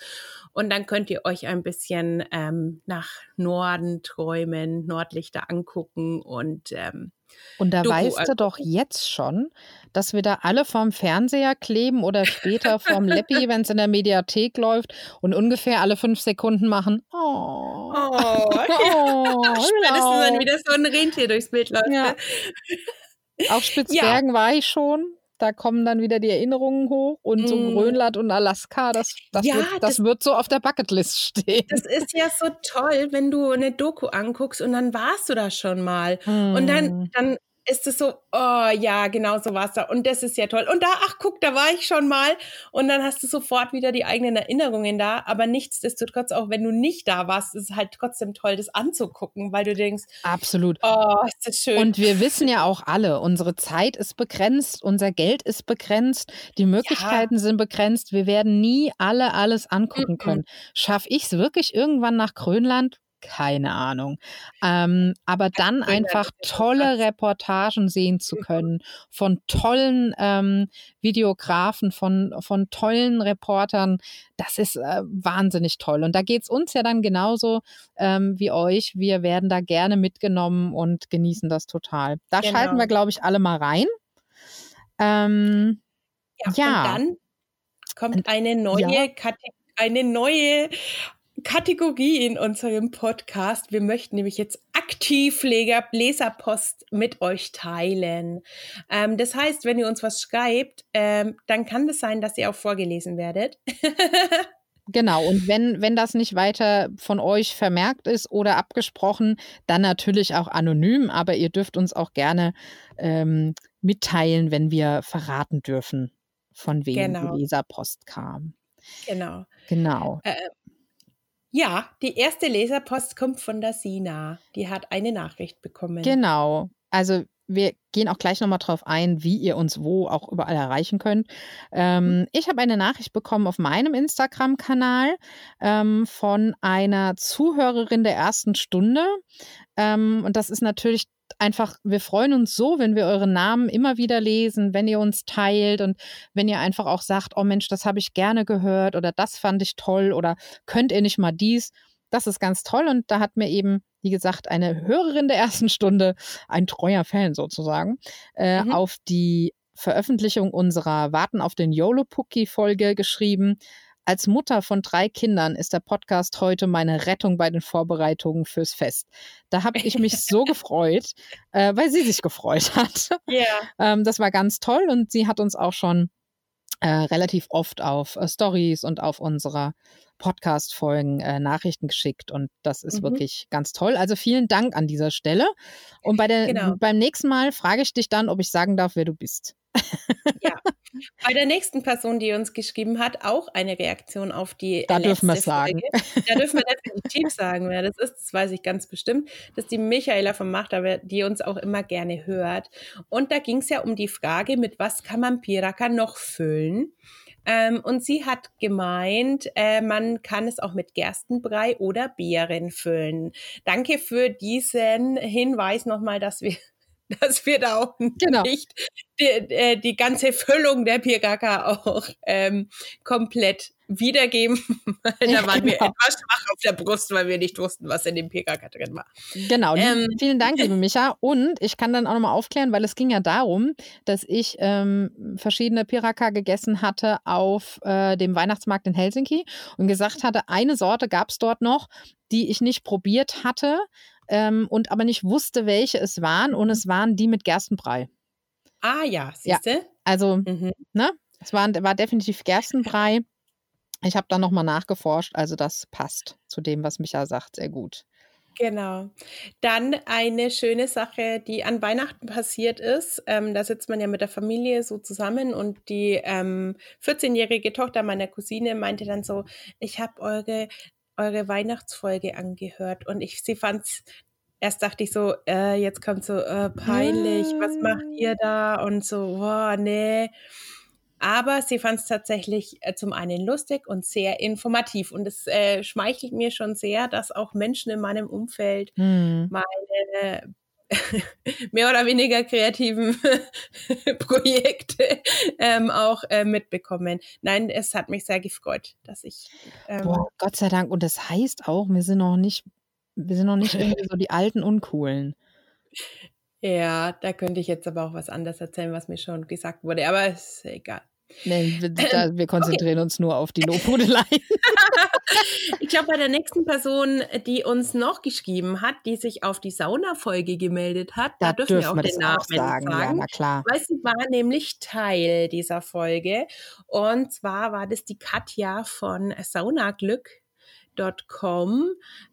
und dann könnt ihr euch ein bisschen ähm, nach Norden träumen, Nordlichter angucken und ähm,
und da Doku weißt du doch jetzt schon, dass wir da alle vorm Fernseher kleben oder später vorm Leppi, wenn es in der Mediathek läuft und ungefähr alle fünf Sekunden machen. Oh. Oh,
oh Spätestens, wenn wieder so ein Rentier durchs Bild läuft. Ja.
Auf Spitzbergen ja. war ich schon. Da kommen dann wieder die Erinnerungen hoch und so mm. Grönland und Alaska, das, das, ja, wird, das, das, wird so auf der Bucketlist stehen.
Das ist ja so toll, wenn du eine Doku anguckst und dann warst du da schon mal. Mm. Und dann, mm. dann ist es so, oh ja, genau so war es da. Und das ist ja toll. Und da, ach guck, da war ich schon mal. Und dann hast du sofort wieder die eigenen Erinnerungen da. Aber nichtsdestotrotz, auch wenn du nicht da warst, ist es halt trotzdem toll, das anzugucken, weil du denkst,
absolut.
Oh, ist das schön.
Und wir wissen ja auch alle, unsere Zeit ist begrenzt, unser Geld ist begrenzt, die Möglichkeiten ja. sind begrenzt. Wir werden nie alle alles angucken -mm. können. Schaffe ich es wirklich irgendwann nach Grönland? Keine Ahnung. Ähm, aber dann einfach tolle Reportagen sehen zu mhm. können von tollen ähm, Videografen, von, von tollen Reportern, das ist äh, wahnsinnig toll. Und da geht es uns ja dann genauso ähm, wie euch. Wir werden da gerne mitgenommen und genießen das total. Da genau. schalten wir, glaube ich, alle mal rein. Ähm,
ja, ja. Und dann kommt eine neue ja. Kategorie eine neue Kategorie in unserem Podcast. Wir möchten nämlich jetzt aktiv Leserpost mit euch teilen. Ähm, das heißt, wenn ihr uns was schreibt, ähm, dann kann es das sein, dass ihr auch vorgelesen werdet.
Genau, und wenn, wenn das nicht weiter von euch vermerkt ist oder abgesprochen, dann natürlich auch anonym, aber ihr dürft uns auch gerne ähm, mitteilen, wenn wir verraten dürfen, von wem genau. die Leserpost kam.
Genau.
Genau.
Äh, ja, die erste Leserpost kommt von der Sina. Die hat eine Nachricht bekommen.
Genau. Also wir gehen auch gleich nochmal drauf ein, wie ihr uns wo auch überall erreichen könnt. Ähm, mhm. ich habe eine Nachricht bekommen auf meinem Instagram-Kanal ähm, von einer Zuhörerin der ersten Stunde. Ähm, und das ist natürlich einfach, wir freuen uns so, wenn wir eure Namen immer wieder lesen, wenn ihr uns teilt und wenn ihr einfach auch sagt, oh Mensch, das habe ich gerne gehört oder das fand ich toll oder könnt ihr nicht mal dies. Das ist ganz toll und da hat mir eben, wie gesagt, eine Hörerin der ersten Stunde, ein treuer Fan sozusagen, äh, mhm. auf die Veröffentlichung unserer Warten auf den YOLO-Pookie-Folge geschrieben. Als Mutter von drei Kindern ist der Podcast heute meine Rettung bei den Vorbereitungen fürs Fest. Da habe ich mich so gefreut, äh, weil sie sich gefreut hat.
Yeah.
Ähm, das war ganz toll und sie hat uns auch schon äh, relativ oft auf äh, Stories und auf unserer Podcast-Folgen äh, Nachrichten geschickt und das ist mhm. wirklich ganz toll. Also vielen Dank an dieser Stelle. Und bei der, genau. beim nächsten Mal frage ich dich dann, ob ich sagen darf, wer du bist.
Ja, bei der nächsten Person, die uns geschrieben hat, auch eine Reaktion auf die.
Da dürfen wir sagen.
Da dürfen wir definitiv sagen, wer das ist. Das weiß ich ganz bestimmt. Das ist die Michaela vom Machtabe, die uns auch immer gerne hört. Und da ging es ja um die Frage, mit was kann man Piraka noch füllen? Ähm, und sie hat gemeint, äh, man kann es auch mit Gerstenbrei oder Beeren füllen. Danke für diesen Hinweis nochmal, dass wir dass wir da auch genau. nicht die, äh, die, ganze Füllung der Piraka auch ähm, komplett wiedergeben. da waren wir genau. etwas schwach auf der Brust, weil wir nicht wussten, was in dem Piraka drin war.
Genau. Ähm, Vielen Dank, liebe Micha. Und ich kann dann auch nochmal aufklären, weil es ging ja darum, dass ich ähm, verschiedene Piraka gegessen hatte auf äh, dem Weihnachtsmarkt in Helsinki und gesagt hatte, eine Sorte gab es dort noch, die ich nicht probiert hatte ähm, und aber nicht wusste, welche es waren. Und es waren die mit Gerstenbrei.
Ah ja, siehst du? Ja,
also, mhm. ne? Es war, war definitiv Gerstenbrei. Ich habe da nochmal nachgeforscht, also das passt zu dem, was Micha sagt, sehr gut.
Genau. Dann eine schöne Sache, die an Weihnachten passiert ist. Ähm, da sitzt man ja mit der Familie so zusammen und die ähm, 14-jährige Tochter meiner Cousine meinte dann so, ich habe eure eure Weihnachtsfolge angehört und ich, sie fand's, erst dachte ich so, äh, jetzt kommt so, äh, peinlich, was macht ihr da? Und so, boah, nee. Aber sie fand es tatsächlich äh, zum einen lustig und sehr informativ. Und es äh, schmeichelt mir schon sehr, dass auch Menschen in meinem Umfeld hm. meine mehr oder weniger kreativen Projekte ähm, auch äh, mitbekommen. Nein, es hat mich sehr gefreut, dass ich.
Ähm, Boah, Gott sei Dank. Und das heißt auch, wir sind noch nicht, wir sind noch nicht irgendwie so die alten Uncoolen.
Ja, da könnte ich jetzt aber auch was anderes erzählen, was mir schon gesagt wurde, aber ist egal.
Nee, wir, da, wir konzentrieren okay. uns nur auf die Lobhudelei.
ich glaube, bei der nächsten Person, die uns noch geschrieben hat, die sich auf die Sauna-Folge gemeldet hat, da, da dürfen, wir auch den Namen auch sagen. sagen. Ja,
na klar.
Weil sie war nämlich Teil dieser Folge. Und zwar war das die Katja von Saunaglück.com,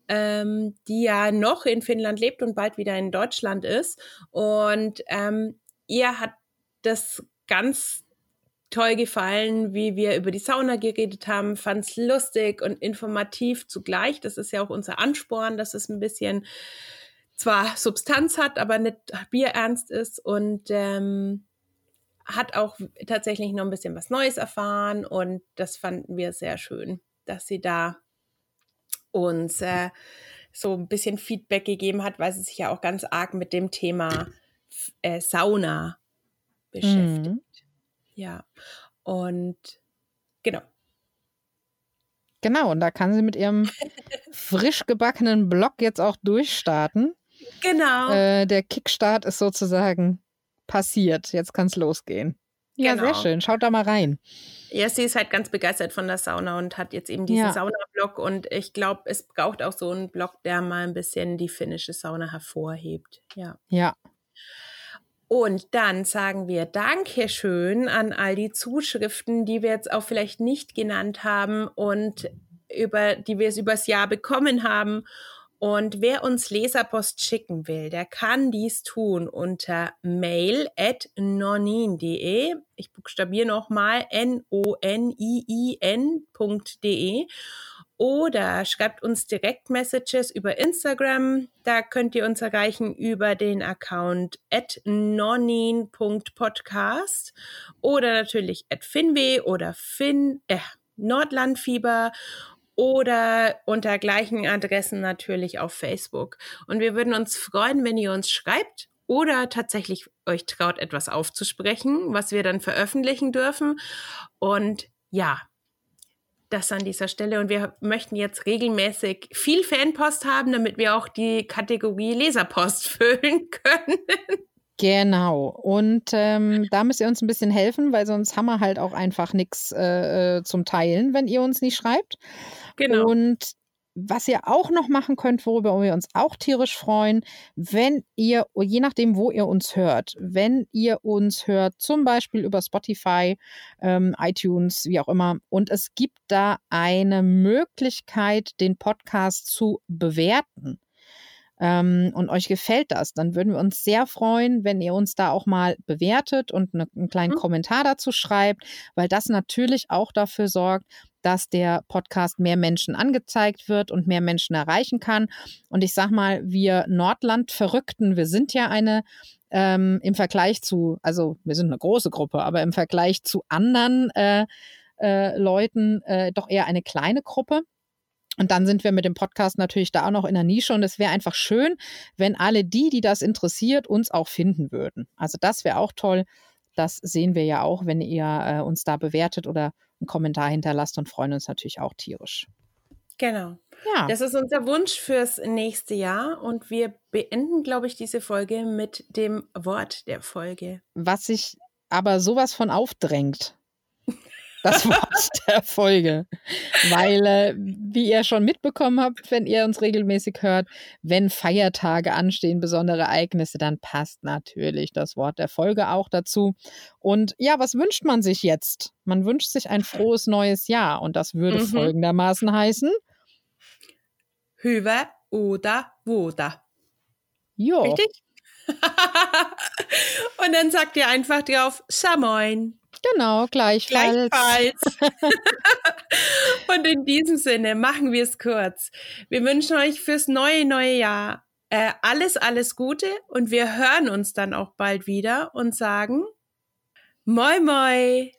ähm, die ja noch in Finnland lebt und bald wieder in Deutschland ist. Und ähm, ihr hat das ganz toll gefallen, wie wir über die Sauna geredet haben, fand es lustig und informativ zugleich. Das ist ja auch unser Ansporn, dass es ein bisschen zwar Substanz hat, aber nicht bierernst ist und ähm, hat auch tatsächlich noch ein bisschen was Neues erfahren und das fanden wir sehr schön, dass sie da uns äh, so ein bisschen Feedback gegeben hat, weil sie sich ja auch ganz arg mit dem Thema äh, Sauna beschäftigt. Mhm. Ja, und genau.
Genau, und da kann sie mit ihrem frisch gebackenen Blog jetzt auch durchstarten.
Genau.
Äh, der Kickstart ist sozusagen passiert. Jetzt kann es losgehen. Ja, genau. sehr schön. Schaut da mal rein.
Ja, sie ist halt ganz begeistert von der Sauna und hat jetzt eben diesen ja. Sauna-Blog. Und ich glaube, es braucht auch so einen Blog, der mal ein bisschen die finnische Sauna hervorhebt. Ja.
Ja,
und dann sagen wir Dankeschön an all die Zuschriften, die wir jetzt auch vielleicht nicht genannt haben und über, die wir es übers Jahr bekommen haben. Und wer uns Leserpost schicken will, der kann dies tun unter mail at nonin.de. Ich buchstabiere nochmal n-o-n-i-i-n.de oder schreibt uns direkt Messages über Instagram. Da könnt ihr uns erreichen über den Account at nonin.podcast oder natürlich at finwe oder fin, äh, Nordlandfieber oder unter gleichen Adressen natürlich auf Facebook. Und wir würden uns freuen, wenn ihr uns schreibt oder tatsächlich euch traut, etwas aufzusprechen, was wir dann veröffentlichen dürfen. Und ja, das an dieser Stelle. Und wir möchten jetzt regelmäßig viel Fanpost haben, damit wir auch die Kategorie Leserpost füllen können.
Genau. Und ähm, da müsst ihr uns ein bisschen helfen, weil sonst haben wir halt auch einfach nichts äh, äh, zum Teilen, wenn ihr uns nicht schreibt.
Genau.
Und was ihr auch noch machen könnt, worüber wir uns auch tierisch freuen, wenn ihr, je nachdem, wo ihr uns hört, wenn ihr uns hört, zum Beispiel über Spotify, ähm, iTunes, wie auch immer, und es gibt da eine Möglichkeit, den Podcast zu bewerten. Ähm, und euch gefällt das, dann würden wir uns sehr freuen, wenn ihr uns da auch mal bewertet und ne, einen kleinen mhm. Kommentar dazu schreibt, weil das natürlich auch dafür sorgt, dass der Podcast mehr Menschen angezeigt wird und mehr Menschen erreichen kann. Und ich sag mal, wir Nordland-Verrückten, wir sind ja eine ähm, im Vergleich zu, also wir sind eine große Gruppe, aber im Vergleich zu anderen äh, äh, Leuten äh, doch eher eine kleine Gruppe. Und dann sind wir mit dem Podcast natürlich da auch noch in der Nische und es wäre einfach schön, wenn alle die, die das interessiert, uns auch finden würden. Also das wäre auch toll. Das sehen wir ja auch, wenn ihr äh, uns da bewertet oder einen Kommentar hinterlasst und freuen uns natürlich auch tierisch.
Genau. Ja. Das ist unser Wunsch fürs nächste Jahr und wir beenden, glaube ich, diese Folge mit dem Wort der Folge.
Was sich aber sowas von aufdrängt das Wort der Folge. Weil, äh, wie ihr schon mitbekommen habt, wenn ihr uns regelmäßig hört, wenn Feiertage anstehen, besondere Ereignisse, dann passt natürlich das Wort der Folge auch dazu. Und ja, was wünscht man sich jetzt? Man wünscht sich ein frohes neues Jahr und das würde mhm. folgendermaßen heißen.
Hyvä oder Woda.
Jo.
Richtig? und dann sagt ihr einfach drauf Samoin.
Genau, gleichfalls.
Gleichfalls. Und in diesem Sinne machen wir es kurz. Wir wünschen euch fürs neue, neue Jahr äh, alles, alles Gute und wir hören uns dann auch bald wieder und sagen Moi Moi.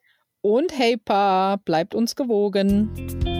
Und hey Pa, bleibt uns gewogen.